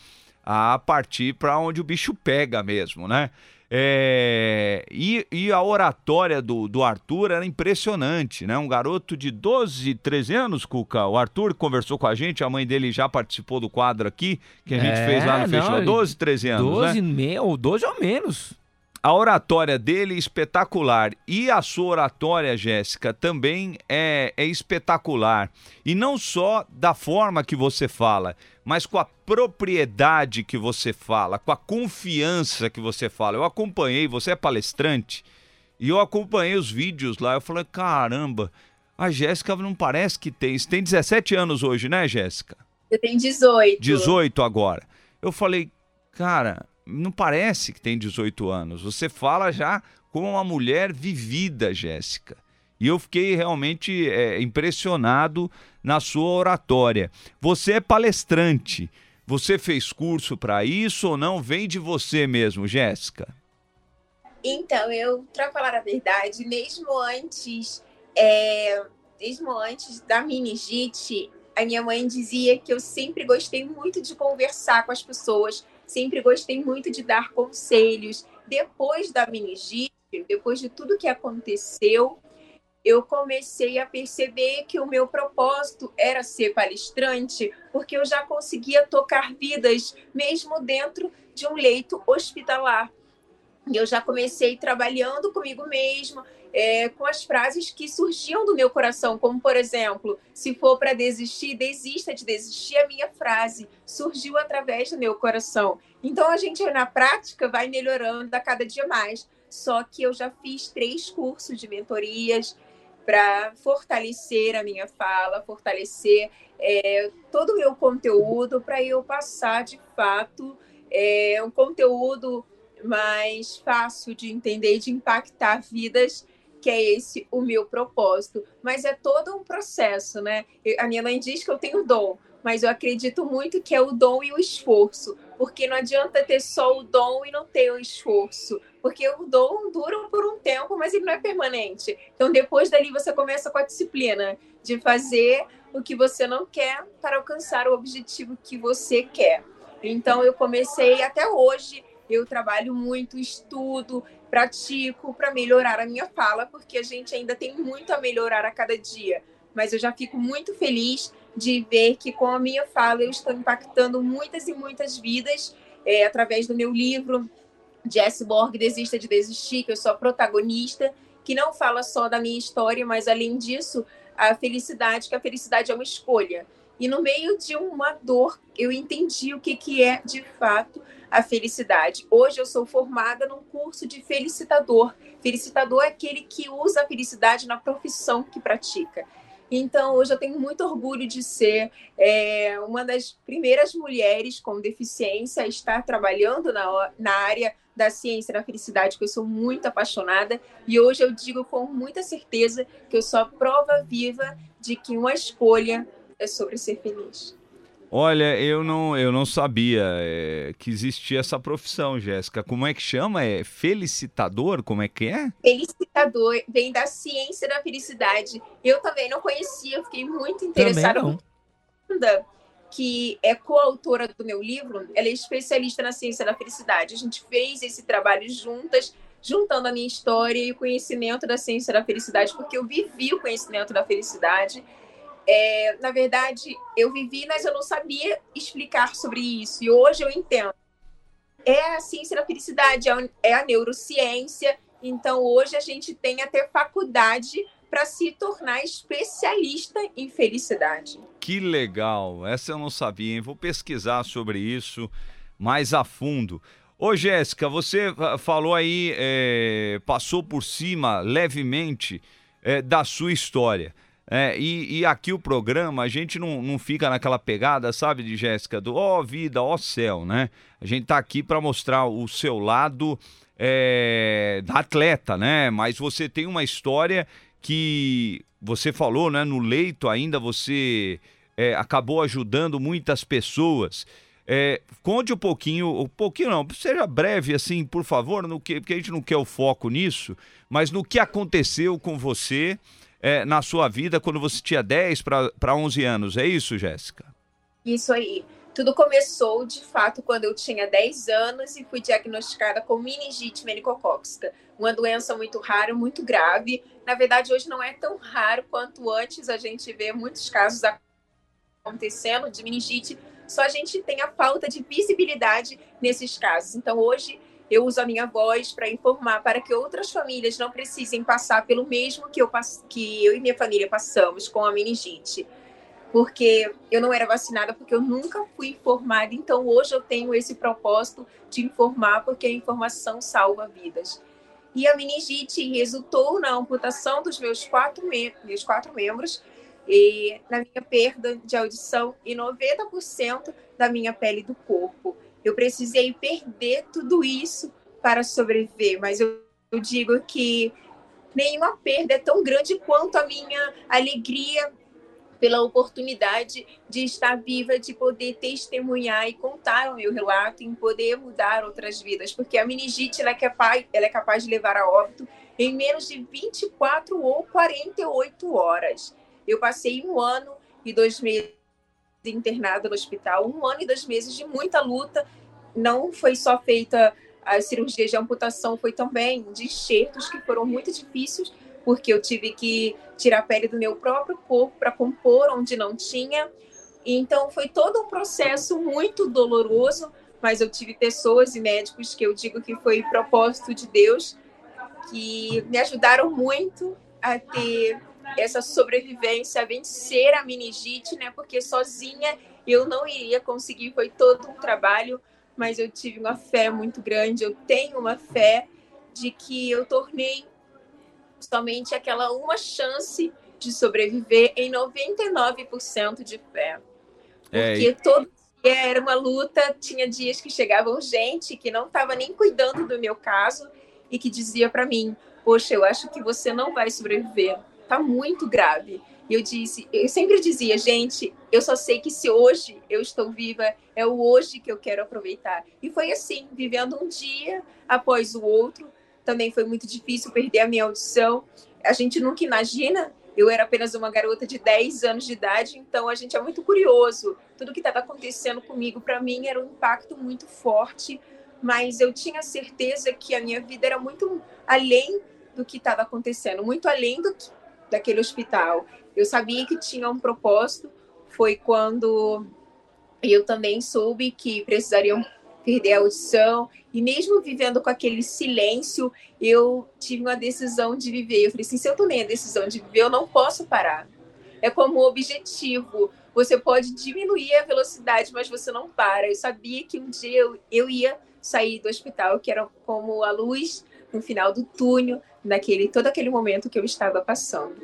a partir para onde o bicho pega mesmo, né? É... E, e, a oratória do, do Arthur era impressionante, né? Um garoto de 12, 13 anos, Cuca. O Arthur conversou com a gente, a mãe dele já participou do quadro aqui, que a gente é, fez lá no não, festival. 12, 13 anos,
12
né?
Me... ou 12 ou menos.
A oratória dele é espetacular. E a sua oratória, Jéssica, também é, é espetacular. E não só da forma que você fala, mas com a propriedade que você fala, com a confiança que você fala. Eu acompanhei, você é palestrante, e eu acompanhei os vídeos lá. Eu falei, caramba, a Jéssica não parece que tem. Você tem 17 anos hoje, né, Jéssica?
Eu tenho 18.
18 agora. Eu falei, cara, não parece que tem 18 anos. Você fala já como uma mulher vivida, Jéssica. E eu fiquei realmente é, impressionado na sua oratória. Você é palestrante. Você fez curso para isso ou não? Vem de você mesmo, Jéssica?
Então, eu, para falar a verdade, mesmo antes, é, mesmo antes da meningite, a minha mãe dizia que eu sempre gostei muito de conversar com as pessoas, sempre gostei muito de dar conselhos. Depois da meningite, depois de tudo que aconteceu, eu comecei a perceber que o meu propósito era ser palestrante, porque eu já conseguia tocar vidas mesmo dentro de um leito hospitalar. E eu já comecei trabalhando comigo mesma, é, com as frases que surgiam do meu coração, como por exemplo, se for para desistir, desista de desistir. A minha frase surgiu através do meu coração. Então a gente na prática vai melhorando a cada dia mais. Só que eu já fiz três cursos de mentorias para fortalecer a minha fala, fortalecer é, todo o meu conteúdo para eu passar de fato é, um conteúdo mais fácil de entender e de impactar vidas que é esse o meu propósito. Mas é todo um processo, né? A minha mãe diz que eu tenho dom, mas eu acredito muito que é o dom e o esforço, porque não adianta ter só o dom e não ter o esforço, porque o dom dura por um tempo, mas ele não é permanente. Então, depois dali, você começa com a disciplina de fazer o que você não quer para alcançar o objetivo que você quer. Então, eu comecei até hoje eu trabalho muito, estudo, pratico para melhorar a minha fala, porque a gente ainda tem muito a melhorar a cada dia. Mas eu já fico muito feliz de ver que com a minha fala eu estou impactando muitas e muitas vidas é, através do meu livro Jess Borg Desista de Desistir, que eu sou a protagonista, que não fala só da minha história, mas além disso, a felicidade, que a felicidade é uma escolha. E no meio de uma dor, eu entendi o que, que é de fato a felicidade. Hoje eu sou formada num curso de felicitador. Felicitador é aquele que usa a felicidade na profissão que pratica. Então, hoje eu tenho muito orgulho de ser é, uma das primeiras mulheres com deficiência a estar trabalhando na, na área da ciência da felicidade, que eu sou muito apaixonada. E hoje eu digo com muita certeza que eu sou a prova viva de que uma escolha é sobre ser feliz.
Olha, eu não, eu não sabia é, que existia essa profissão, Jéssica. Como é que chama? É felicitador? Como é que é?
Felicitador vem da ciência da felicidade. Eu também não conhecia, eu fiquei muito interessada. Que é coautora do meu livro, ela é especialista na ciência da felicidade. A gente fez esse trabalho juntas, juntando a minha história e o conhecimento da ciência da felicidade, porque eu vivi o conhecimento da felicidade é, na verdade, eu vivi, mas eu não sabia explicar sobre isso. E hoje eu entendo. É a ciência da felicidade, é a neurociência. Então, hoje a gente tem até faculdade para se tornar especialista em felicidade.
Que legal! Essa eu não sabia, hein? Vou pesquisar sobre isso mais a fundo. Ô, Jéssica, você falou aí, é, passou por cima levemente é, da sua história. É, e, e, aqui o programa, a gente não, não fica naquela pegada, sabe, de Jéssica, do ó oh, vida, ó oh, céu, né? A gente tá aqui para mostrar o seu lado é, da atleta, né? Mas você tem uma história que você falou, né? No leito ainda você é, acabou ajudando muitas pessoas. É, conte um pouquinho, um pouquinho não, seja breve assim, por favor, no que, porque a gente não quer o foco nisso, mas no que aconteceu com você é, na sua vida quando você tinha 10 para 11 anos. É isso, Jéssica?
Isso aí. Tudo começou, de fato, quando eu tinha 10 anos e fui diagnosticada com meningite meningocócica, uma doença muito rara, muito grave. Na verdade, hoje não é tão raro quanto antes a gente vê muitos casos acontecendo de meningite, só a gente tem a falta de visibilidade nesses casos. Então, hoje, eu uso a minha voz para informar, para que outras famílias não precisem passar pelo mesmo que eu, que eu e minha família passamos com a meningite. Porque eu não era vacinada, porque eu nunca fui informada. Então, hoje eu tenho esse propósito de informar, porque a informação salva vidas. E a meningite resultou na amputação dos meus quatro, meus quatro membros, e na minha perda de audição e 90% da minha pele do corpo. Eu precisei perder tudo isso para sobreviver, mas eu, eu digo que nenhuma perda é tão grande quanto a minha alegria pela oportunidade de estar viva, de poder testemunhar e contar o meu relato e poder mudar outras vidas, porque a meningite ela é capaz, ela é capaz de levar a óbito em menos de 24 ou 48 horas. Eu passei um ano e dois meses internada no hospital, um ano e dois meses de muita luta. Não foi só feita a cirurgia de amputação, foi também de enxertos que foram muito difíceis, porque eu tive que tirar a pele do meu próprio corpo para compor onde não tinha. Então foi todo um processo muito doloroso, mas eu tive pessoas e médicos que eu digo que foi propósito de Deus, que me ajudaram muito a ter essa sobrevivência, vencer a meningite, né? Porque sozinha eu não iria conseguir, foi todo um trabalho, mas eu tive uma fé muito grande, eu tenho uma fé de que eu tornei somente aquela uma chance de sobreviver em 99% de fé. É, Porque é, todo dia era uma luta, tinha dias que chegavam gente que não estava nem cuidando do meu caso e que dizia para mim: "Poxa, eu acho que você não vai sobreviver" tá muito grave. E eu disse, eu sempre dizia, gente, eu só sei que se hoje eu estou viva, é o hoje que eu quero aproveitar. E foi assim, vivendo um dia após o outro. Também foi muito difícil perder a minha audição. A gente nunca imagina. Eu era apenas uma garota de 10 anos de idade, então a gente é muito curioso. Tudo que estava acontecendo comigo, para mim, era um impacto muito forte, mas eu tinha certeza que a minha vida era muito além do que estava acontecendo, muito além do que daquele hospital. Eu sabia que tinha um propósito. Foi quando eu também soube que precisariam perder a audição. E mesmo vivendo com aquele silêncio, eu tive uma decisão de viver. Eu falei assim: se eu tomei a decisão de viver, eu não posso parar. É como objetivo. você pode diminuir a velocidade, mas você não para. Eu sabia que um dia eu, eu ia sair do hospital, que era como a luz no final do túnel, naquele todo aquele momento que eu estava passando.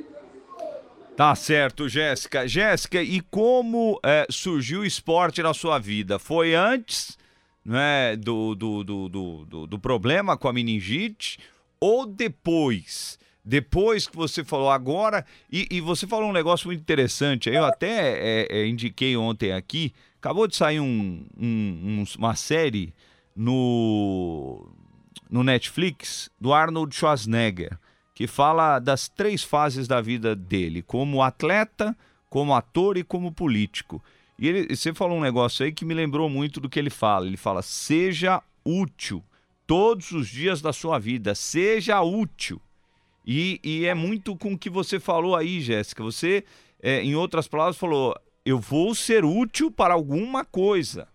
Tá certo, Jéssica. Jéssica, e como é, surgiu o esporte na sua vida? Foi antes né, do, do, do, do, do problema com a meningite ou depois? Depois que você falou agora, e, e você falou um negócio muito interessante, eu até é, é, indiquei ontem aqui, acabou de sair um, um, uma série no, no Netflix do Arnold Schwarzenegger que fala das três fases da vida dele, como atleta, como ator e como político. E ele, você falou um negócio aí que me lembrou muito do que ele fala. Ele fala: seja útil todos os dias da sua vida, seja útil. E, e é muito com o que você falou aí, Jéssica. Você, é, em outras palavras, falou: eu vou ser útil para alguma coisa.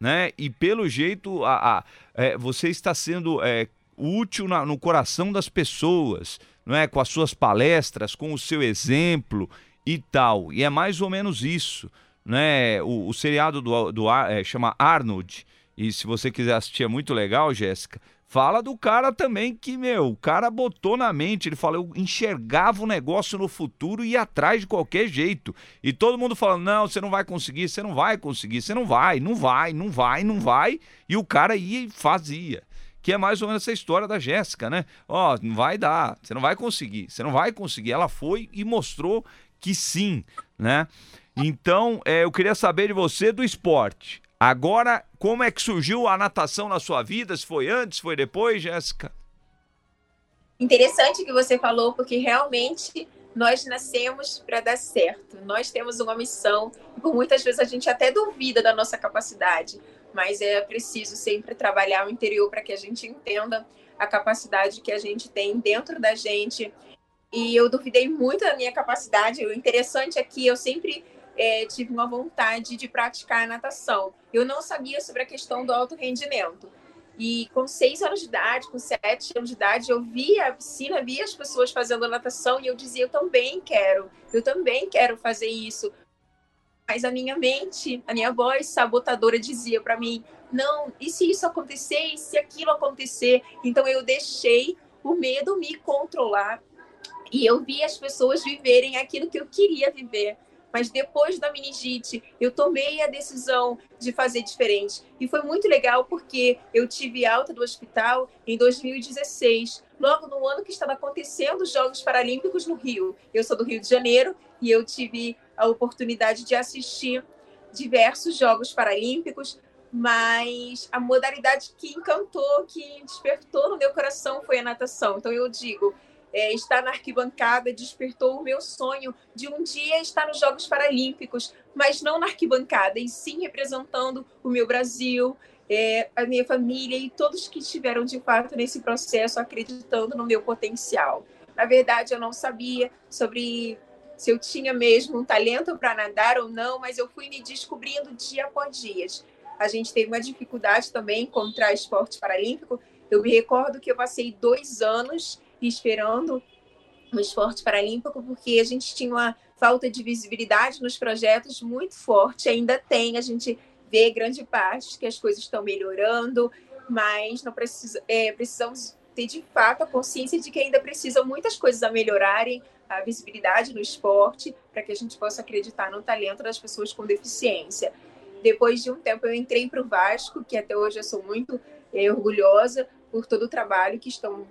Né? E pelo jeito, a, a é, você está sendo é, útil na, no coração das pessoas, não é? Com as suas palestras, com o seu exemplo e tal. E é mais ou menos isso, né? O, o seriado do, do é, chama Arnold. E se você quiser assistir é muito legal, Jéssica. Fala do cara também que, meu, o cara botou na mente, ele falou, eu enxergava o negócio no futuro e ia atrás de qualquer jeito. E todo mundo falando, não, você não vai conseguir, você não vai conseguir, você não vai, não vai, não vai, não vai. E o cara ia e fazia que é mais ou menos essa história da Jéssica, né? Ó, oh, não vai dar, você não vai conseguir, você não vai conseguir. Ela foi e mostrou que sim, né? Então, é, eu queria saber de você do esporte. Agora, como é que surgiu a natação na sua vida? Se foi antes, foi depois, Jéssica?
Interessante que você falou, porque realmente nós nascemos para dar certo. Nós temos uma missão e por muitas vezes a gente até duvida da nossa capacidade mas é preciso sempre trabalhar o interior para que a gente entenda a capacidade que a gente tem dentro da gente. E eu duvidei muito da minha capacidade. O interessante é que eu sempre é, tive uma vontade de praticar natação. Eu não sabia sobre a questão do alto rendimento. E com seis anos de idade, com sete anos de idade, eu via a piscina, via as pessoas fazendo natação e eu dizia: eu também quero, eu também quero fazer isso mas a minha mente, a minha voz sabotadora dizia para mim: não, e se isso acontecer, e se aquilo acontecer? Então eu deixei o medo me controlar e eu vi as pessoas viverem aquilo que eu queria viver. Mas depois da meningite, eu tomei a decisão de fazer diferente. E foi muito legal porque eu tive alta do hospital em 2016, logo no ano que estava acontecendo os Jogos Paralímpicos no Rio. Eu sou do Rio de Janeiro e eu tive a oportunidade de assistir diversos Jogos Paralímpicos, mas a modalidade que encantou, que despertou no meu coração foi a natação. Então eu digo, é, estar na arquibancada despertou o meu sonho de um dia estar nos Jogos Paralímpicos, mas não na arquibancada, e sim representando o meu Brasil, é, a minha família e todos que estiveram de fato nesse processo acreditando no meu potencial. Na verdade, eu não sabia sobre se eu tinha mesmo um talento para nadar ou não, mas eu fui me descobrindo dia após dia. A gente teve uma dificuldade também encontrar esporte paralímpico. Eu me recordo que eu passei dois anos esperando o esporte paralímpico porque a gente tinha uma falta de visibilidade nos projetos muito forte, ainda tem, a gente vê grande parte que as coisas estão melhorando, mas não precisa, é, precisamos ter de fato a consciência de que ainda precisam muitas coisas a melhorarem, a visibilidade no esporte, para que a gente possa acreditar no talento das pessoas com deficiência. Depois de um tempo, eu entrei para o Vasco, que até hoje eu sou muito é, orgulhosa por todo o trabalho que estão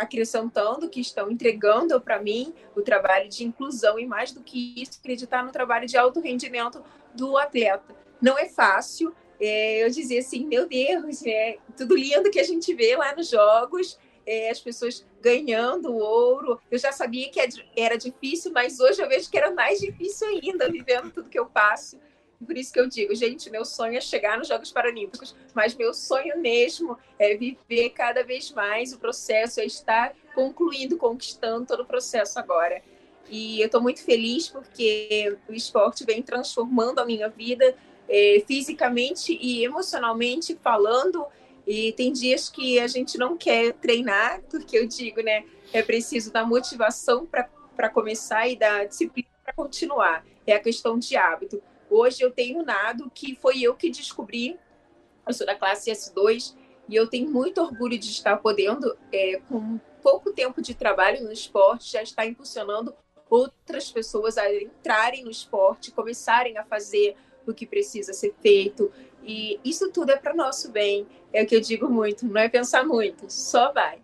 acrescentando, que estão entregando para mim o trabalho de inclusão e mais do que isso, acreditar no trabalho de alto rendimento do atleta. Não é fácil. É, eu dizia assim, meu Deus, é tudo lindo que a gente vê lá nos jogos, é, as pessoas ganhando ouro. Eu já sabia que é era difícil, mas hoje eu vejo que era mais difícil ainda, vivendo tudo que eu passo. Por isso que eu digo, gente, meu sonho é chegar nos Jogos Paralímpicos, mas meu sonho mesmo é viver cada vez mais o processo, é estar concluindo, conquistando todo o processo agora. E eu estou muito feliz porque o esporte vem transformando a minha vida é, fisicamente e emocionalmente falando e tem dias que a gente não quer treinar, porque eu digo, né, é preciso da motivação para começar e da disciplina para continuar. é a questão de hábito. Hoje eu tenho nado que foi eu que descobri, eu sou da classe S2, e eu tenho muito orgulho de estar podendo, é, com pouco tempo de trabalho no esporte, já estar impulsionando outras pessoas a entrarem no esporte, começarem a fazer o que precisa ser feito. E isso tudo é para nosso bem. É o que eu digo muito, não é pensar muito, só vai.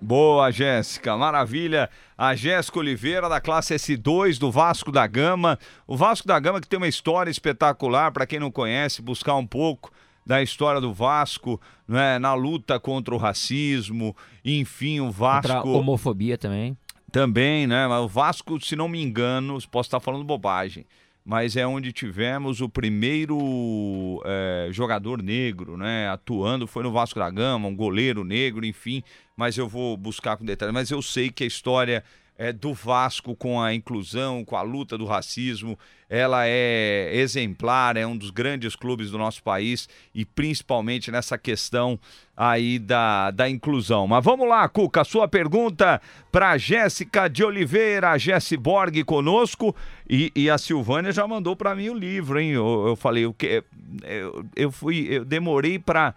Boa, Jéssica, maravilha. A Jéssica Oliveira, da classe S2 do Vasco da Gama. O Vasco da Gama que tem uma história espetacular, para quem não conhece, buscar um pouco da história do Vasco, né, na luta contra o racismo, enfim, o Vasco. Contra a
homofobia também.
Também, né? O Vasco, se não me engano, posso estar falando bobagem, mas é onde tivemos o primeiro é, jogador negro, né? Atuando, foi no Vasco da Gama, um goleiro negro, enfim. Mas eu vou buscar com detalhes. Mas eu sei que a história é, do Vasco com a inclusão, com a luta do racismo. Ela é exemplar, é um dos grandes clubes do nosso país e principalmente nessa questão aí da, da inclusão. Mas vamos lá, Cuca, sua pergunta para Jéssica de Oliveira, a Jessi Borg conosco e, e, a Silvânia já mandou para mim o livro, hein? Eu, eu falei, o que eu, eu fui, eu demorei para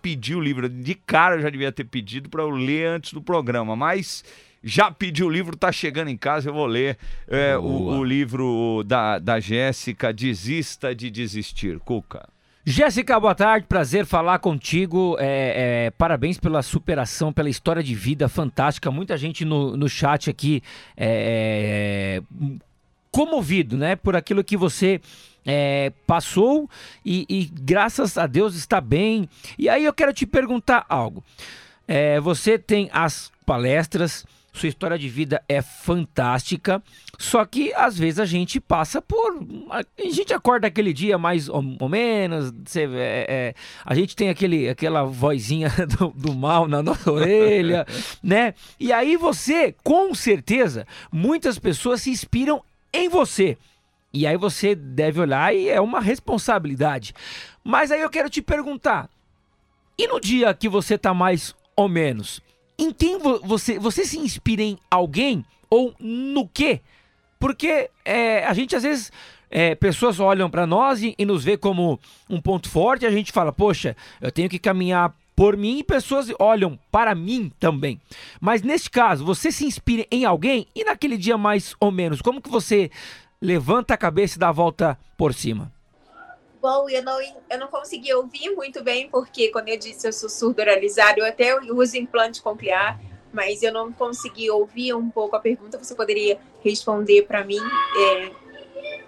pedir o livro. De cara eu já devia ter pedido para eu ler antes do programa, mas já pediu o livro, tá chegando em casa, eu vou ler é, o, o, livro da, da Jéssica, Desista de Desistir. Cuca.
Jéssica, boa tarde, prazer falar contigo. É, é, parabéns pela superação, pela história de vida fantástica. Muita gente no, no chat aqui é, é comovido, né, por aquilo que você é, passou e, e, graças a Deus está bem. E aí eu quero te perguntar algo. É, você tem as palestras, sua história de vida é fantástica, só que às vezes a gente passa por. A gente acorda aquele dia mais ou, menos, você, é, é, a gente tem aquele, aquela vozinha *laughs* do, do mal na nossa orelha, *laughs* né? E aí você, com certeza, muitas pessoas se inspiram em você. E aí você deve olhar e é uma responsabilidade. Mas aí eu quero te perguntar: e no dia que você tá mais ou menos? Em quem você, você se inspira em alguém ou no quê? Porque é, a gente às vezes é, pessoas olham para nós e, e, nos vê como um ponto forte, a gente fala, poxa, eu tenho que caminhar por mim e pessoas olham para mim também. Mas neste caso, você se inspira em alguém e naquele dia mais ou menos, como que você levanta a cabeça e dá a volta por cima?
Bom eu não, eu não consegui ouvir muito bem, porque quando eu disse eu sou surdo oralizado, eu até uso implante coclear, mas eu não consegui ouvir um pouco a pergunta. Você poderia responder para mim? É,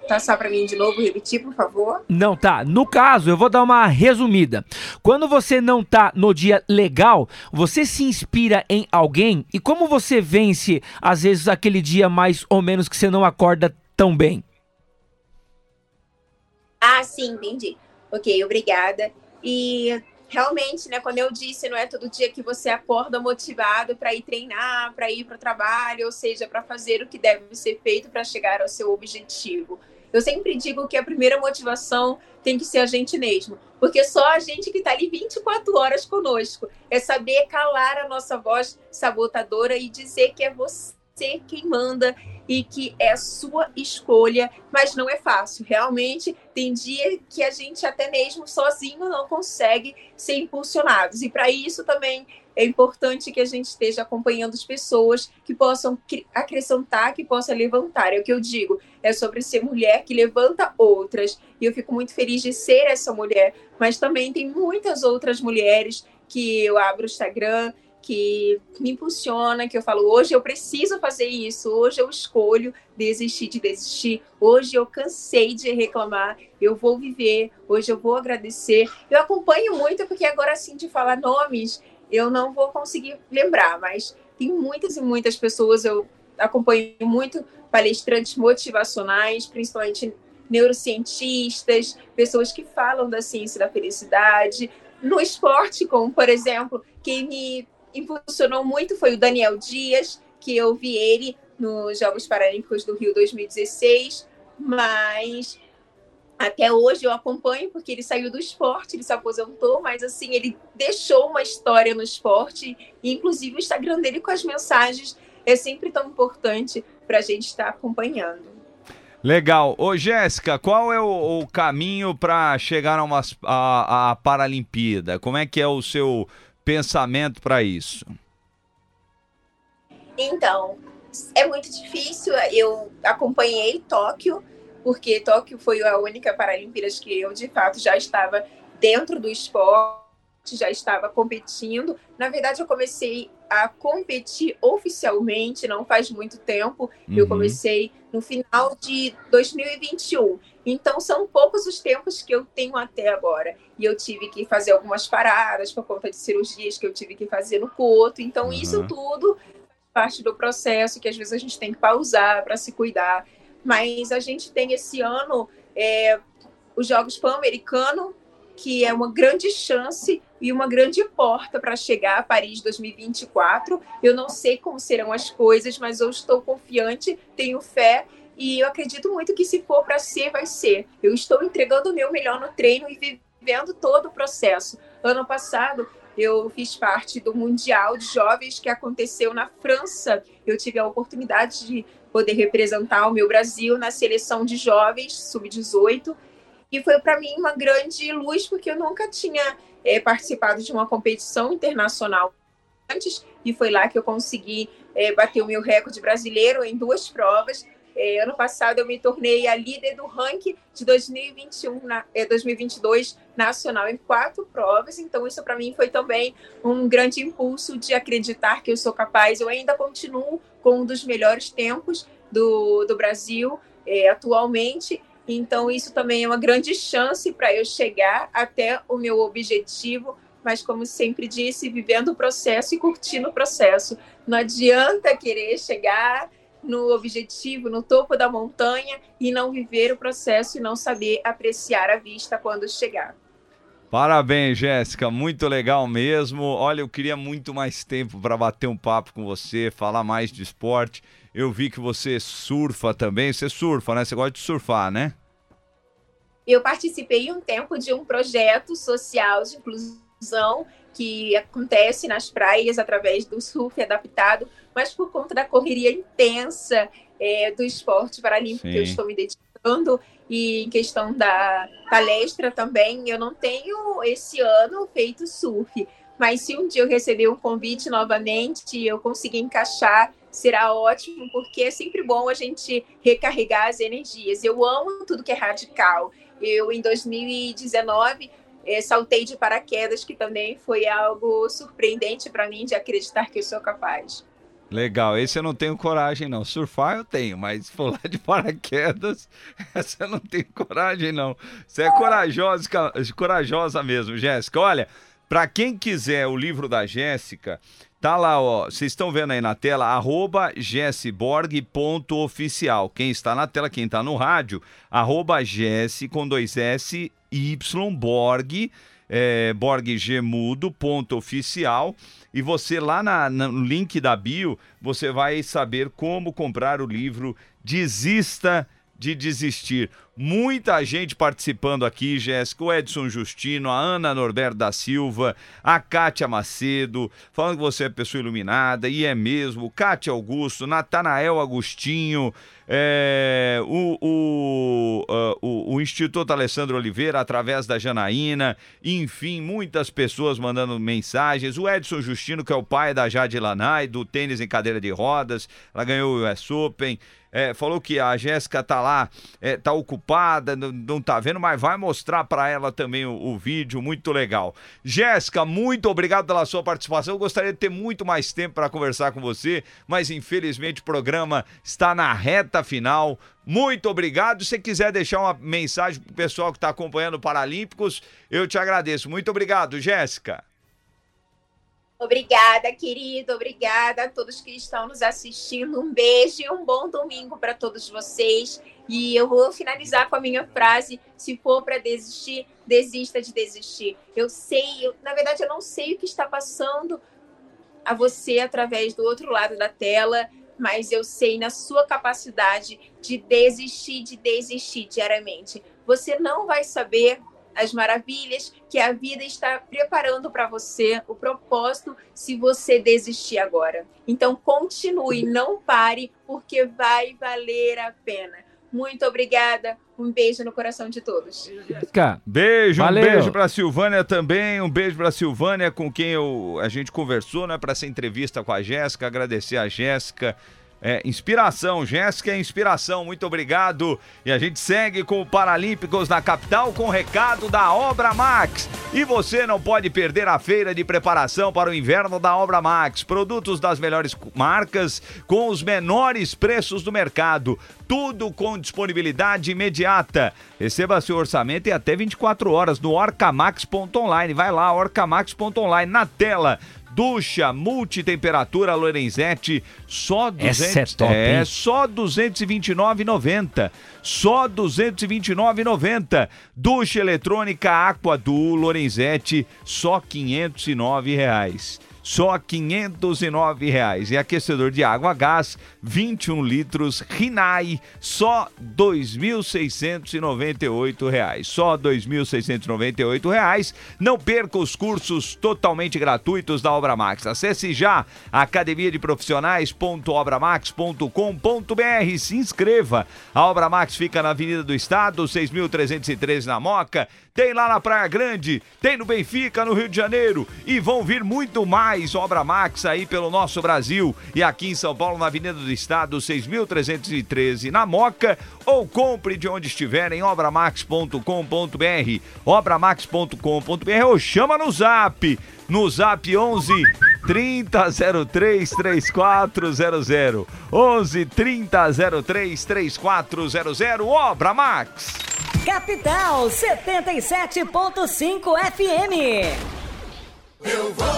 passar para mim de novo, repetir, por favor?
Não, tá. No caso, eu vou dar uma resumida. Quando você não tá no dia legal, você se inspira em alguém e como você vence, às vezes, aquele dia mais ou menos que você não acorda tão bem?
Ah, sim, entendi. Ok, obrigada. E realmente, né, quando eu disse, não é todo dia que você acorda motivado para ir treinar, para ir para o trabalho, ou seja, para fazer o que deve ser feito para chegar ao seu objetivo. Eu sempre digo que a primeira motivação tem que ser a gente mesmo, porque só a gente que está ali 24 horas conosco é saber calar a nossa voz sabotadora e dizer que é você ser quem manda e que é sua escolha, mas não é fácil. Realmente, tem dia que a gente até mesmo sozinho não consegue ser impulsionados. E para isso também é importante que a gente esteja acompanhando as pessoas que possam acrescentar, que possam levantar. É o que eu digo, é sobre ser mulher que levanta outras. E eu fico muito feliz de ser essa mulher, mas também tem muitas outras mulheres que eu abro o Instagram que me impulsiona, que eu falo, hoje eu preciso fazer isso, hoje eu escolho desistir de desistir, hoje eu cansei de reclamar, eu vou viver, hoje eu vou agradecer. Eu acompanho muito, porque agora assim de falar nomes, eu não vou conseguir lembrar, mas tem muitas e muitas pessoas, eu acompanho muito palestrantes motivacionais, principalmente neurocientistas, pessoas que falam da ciência da felicidade, no esporte, como por exemplo, quem me impulsionou muito foi o Daniel Dias, que eu vi ele nos Jogos Paralímpicos do Rio 2016, mas até hoje eu acompanho porque ele saiu do esporte, ele se aposentou, mas assim, ele deixou uma história no esporte, e inclusive o Instagram dele com as mensagens é sempre tão importante para a gente estar acompanhando.
Legal. Ô, Jéssica, qual é o, o caminho para chegar a, uma, a, a Paralimpíada? Como é que é o seu pensamento para isso?
Então, é muito difícil. Eu acompanhei Tóquio, porque Tóquio foi a única Paralimpíadas que eu, de fato, já estava dentro do esporte, já estava competindo. Na verdade, eu comecei a competir oficialmente não faz muito tempo. Uhum. Eu comecei no final de 2021. Então, são poucos os tempos que eu tenho até agora. E eu tive que fazer algumas paradas por conta de cirurgias que eu tive que fazer no coto. Então, uhum. isso tudo parte do processo que às vezes a gente tem que pausar para se cuidar. Mas a gente tem esse ano é, os Jogos Pan-Americano, que é uma grande chance e uma grande porta para chegar a Paris 2024. Eu não sei como serão as coisas, mas eu estou confiante, tenho fé e eu acredito muito que se for para ser, vai ser. Eu estou entregando o meu melhor no treino e vivendo todo o processo. Ano passado, eu fiz parte do Mundial de Jovens que aconteceu na França. Eu tive a oportunidade de poder representar o meu Brasil na seleção de jovens sub-18 e foi para mim uma grande luz porque eu nunca tinha é, participado de uma competição internacional antes e foi lá que eu consegui é, bater o meu recorde brasileiro em duas provas é, ano passado eu me tornei a líder do ranking de 2021, na, é, 2022 nacional em quatro provas. Então isso para mim foi também um grande impulso de acreditar que eu sou capaz. Eu ainda continuo com um dos melhores tempos do, do Brasil é, atualmente. Então isso também é uma grande chance para eu chegar até o meu objetivo mas como sempre disse, vivendo o processo e curtindo o processo. Não adianta querer chegar no objetivo, no topo da montanha e não viver o processo e não saber apreciar a vista quando chegar.
Parabéns, Jéssica, muito legal mesmo. Olha, eu queria muito mais tempo para bater um papo com você, falar mais de esporte. Eu vi que você surfa também. Você surfa, né? Você gosta de surfar, né?
Eu participei um tempo de um projeto social de inclusão que acontece nas praias através do surf adaptado, mas por conta da correria intensa é, do esporte paralímpico que eu estou me dedicando e em questão da palestra também, eu não tenho esse ano feito surf. Mas se um dia eu receber um convite novamente e eu conseguir encaixar, será ótimo, porque é sempre bom a gente recarregar as energias. Eu amo tudo que é radical. Eu, em 2019, é, saltei de paraquedas, que também foi algo surpreendente para mim de acreditar que eu sou capaz.
Legal, esse eu não tenho coragem não. Surfar eu tenho, mas pular de *laughs* paraquedas, essa eu não tenho coragem não. Você é corajosa, corajosa mesmo, Jéssica. Olha, para quem quiser o livro da Jéssica, tá lá, ó. Vocês estão vendo aí na tela, arroba jessiborg.oficial. Quem está na tela, quem está no rádio, arroba Jesse com dois S Y Borg, é, Borggemudo, ponto oficial. E você lá na, no link da bio, você vai saber como comprar o livro Desista de desistir. Muita gente participando aqui, Jéssica, o Edson Justino, a Ana Norberto da Silva, a Kátia Macedo, falando que você é pessoa iluminada, e é mesmo, Kátia Augusto, Natanael Agostinho, é, o, o, uh, o, o, Instituto Alessandro Oliveira, através da Janaína, enfim, muitas pessoas mandando mensagens. O Edson Justino, que é o pai da Jade Lanai, do tênis em cadeira de rodas, ela ganhou o US Open. É, falou que a Jéssica tá lá, é, tá ocupada, não, não tá vendo, mas vai mostrar para ela também o, o, vídeo, muito legal. Jéssica, muito obrigado pela sua participação. Eu gostaria de ter muito mais tempo para conversar com você, mas infelizmente o programa está na reta final. Muito obrigado. Se quiser deixar uma mensagem pro pessoal que está acompanhando o Paralímpicos, eu te agradeço. Muito obrigado, Jéssica.
Obrigada, querido. Obrigada a todos que estão nos assistindo. Um beijo e um bom domingo para todos vocês. E eu vou finalizar com a minha frase: se for para desistir, desista de desistir. Eu sei, eu, na verdade, eu não sei o que está passando a você através do outro lado da tela, mas eu sei na sua capacidade de desistir, de desistir diariamente. Você não vai saber as maravilhas que a vida está preparando para você, o propósito, se você desistir agora. Então, continue, não pare, porque vai valer a pena. Muito obrigada. Um beijo no coração de todos.
Jéssica. Beijo, Valeu. um beijo para Silvânia também, um beijo para Silvânia com quem eu, a gente conversou, né, para essa entrevista com a Jéssica, agradecer a Jéssica é, inspiração, Jéssica é inspiração, muito obrigado. E a gente segue com o Paralímpicos na capital com o recado da Obra Max. E você não pode perder a feira de preparação para o inverno da Obra Max. Produtos das melhores marcas com os menores preços do mercado. Tudo com disponibilidade imediata. Receba seu orçamento em até 24 horas no orcamax.online. Vai lá, orcamax.online na tela ducha multitemperatura Lorenzetti, só 200, Essa é, top, é só 229,90. Só 229,90. Ducha eletrônica Aqua do Lorenzetti, só 509 reais só 509 reais. E aquecedor de água a gás, 21 litros, Rinai, só 2.698 reais. Só 2.698 reais. Não perca os cursos totalmente gratuitos da Obra Max. Acesse já academia de profissionais.obramax.com.br. Se inscreva. A Obra Max fica na Avenida do Estado, 6.313 na Moca. Tem lá na Praia Grande, tem no Benfica, no Rio de Janeiro. E vão vir muito mais Obra Max aí pelo nosso Brasil e aqui em São Paulo, na Avenida do Estado, 6.313 na Moca, ou compre de onde estiver em obramax.com.br, obramax.com.br ou chama no Zap, no Zap 11 3003 3400 11 3003 3400 Obra Max.
Capital 77.5 FM.
Eu vou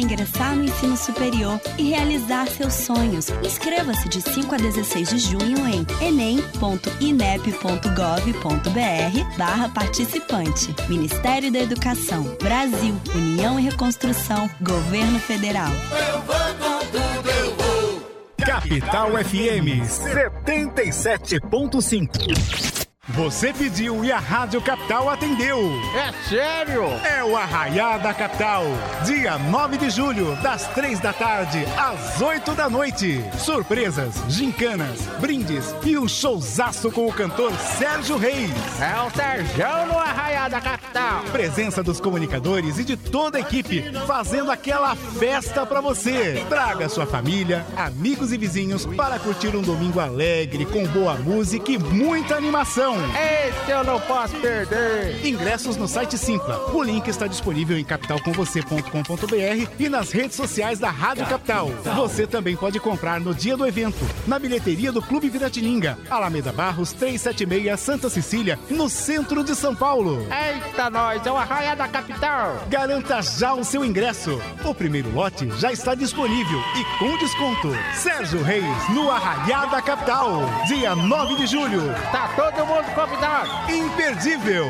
ingressar no ensino superior e realizar seus sonhos. Inscreva-se de 5 a 16 de junho em enem.inep.gov.br barra participante. Ministério da Educação, Brasil, União e Reconstrução, Governo Federal.
Eu vou com tudo, eu vou.
Capital FM 77.5. Você pediu e a Rádio Capital atendeu.
É sério?
É o Arraiá da Capital. Dia 9 de julho, das 3 da tarde às 8 da noite. Surpresas, gincanas, brindes e um showzaço com o cantor Sérgio Reis.
É o Sérgio no Arraiá da Capital.
Presença dos comunicadores e de toda a equipe fazendo aquela festa para você. Traga sua família, amigos e vizinhos para curtir um domingo alegre com boa música e muita animação.
Esse eu não posso perder.
Ingressos no site Simpla. O link está disponível em capitalcomvocê.com.br e nas redes sociais da Rádio Capital. Você também pode comprar no dia do evento, na bilheteria do Clube Viratininga, Alameda Barros 376, Santa Cecília, no centro de São Paulo.
Eita, nós, é o Arraia da Capital.
Garanta já o seu ingresso. O primeiro lote já está disponível e com desconto. Sérgio Reis, no Arraia da Capital, dia 9 de julho.
Tá todo mundo convidado.
Imperdível.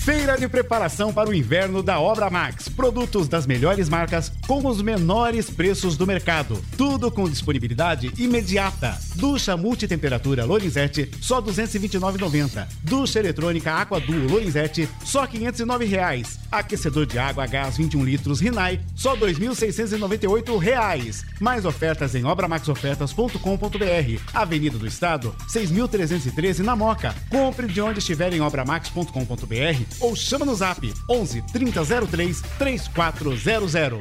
Feira de preparação para o inverno da Obra Max. Produtos das melhores marcas com os menores preços do mercado. Tudo com disponibilidade imediata. Ducha multitemperatura Lorenzetti, só R$ 229,90. Ducha eletrônica Aqua Duo Lorenzetti, só 509 reais. Aquecedor de água gás 21 litros Rinai, só 2.698 reais. Mais ofertas em obramaxofertas.com.br. Avenida do Estado, 6.313 na Moca. Compre de onde estiver em obramax.com.br ou chama no zap 11 3003 3400.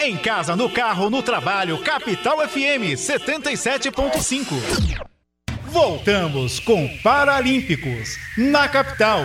Em casa, no carro, no trabalho, Capital FM 77.5. Voltamos com Paralímpicos na capital.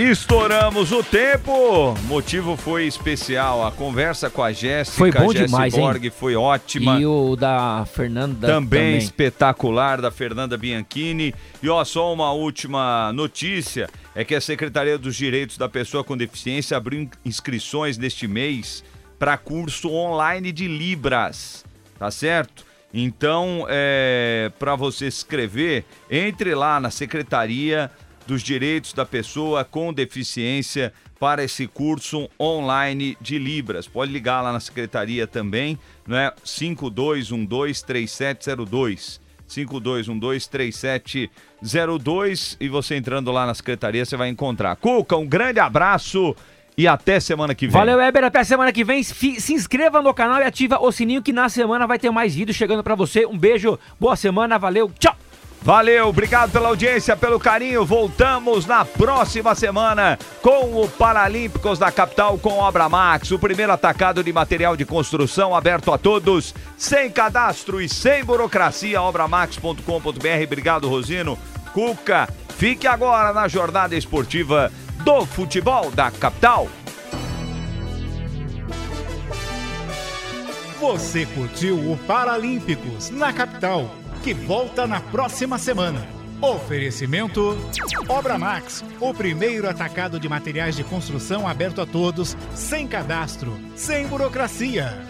Estouramos o tempo. Motivo foi especial. A conversa com a Jéssica,
foi bom demais, Borg,
hein? foi ótima.
E o da Fernanda
também, também espetacular da Fernanda Bianchini. E ó, só uma última notícia é que a Secretaria dos Direitos da Pessoa com Deficiência abriu inscrições neste mês para curso online de Libras, tá certo? Então, é, para você se inscrever, entre lá na Secretaria dos Direitos da Pessoa com Deficiência para esse curso online de Libras. Pode ligar lá na secretaria também, não é? 52123702. 52123702 e você entrando lá na secretaria você vai encontrar. Cuca, um grande abraço e até semana que vem.
Valeu, Weber. Até semana que vem. Se inscreva no canal e ativa o sininho que na semana vai ter mais vídeos chegando pra você. Um beijo, boa semana, valeu, tchau!
Valeu, obrigado pela audiência, pelo carinho. Voltamos na próxima semana com o Paralímpicos da Capital com Obra Max, o primeiro atacado de material de construção aberto a todos, sem cadastro e sem burocracia. Obramax.com.br. Obrigado, Rosino. Cuca, fique agora na jornada esportiva do futebol da capital.
Você curtiu o Paralímpicos na capital, que volta na próxima semana. Oferecimento Obra Max, o primeiro atacado de materiais de construção aberto a todos, sem cadastro, sem burocracia.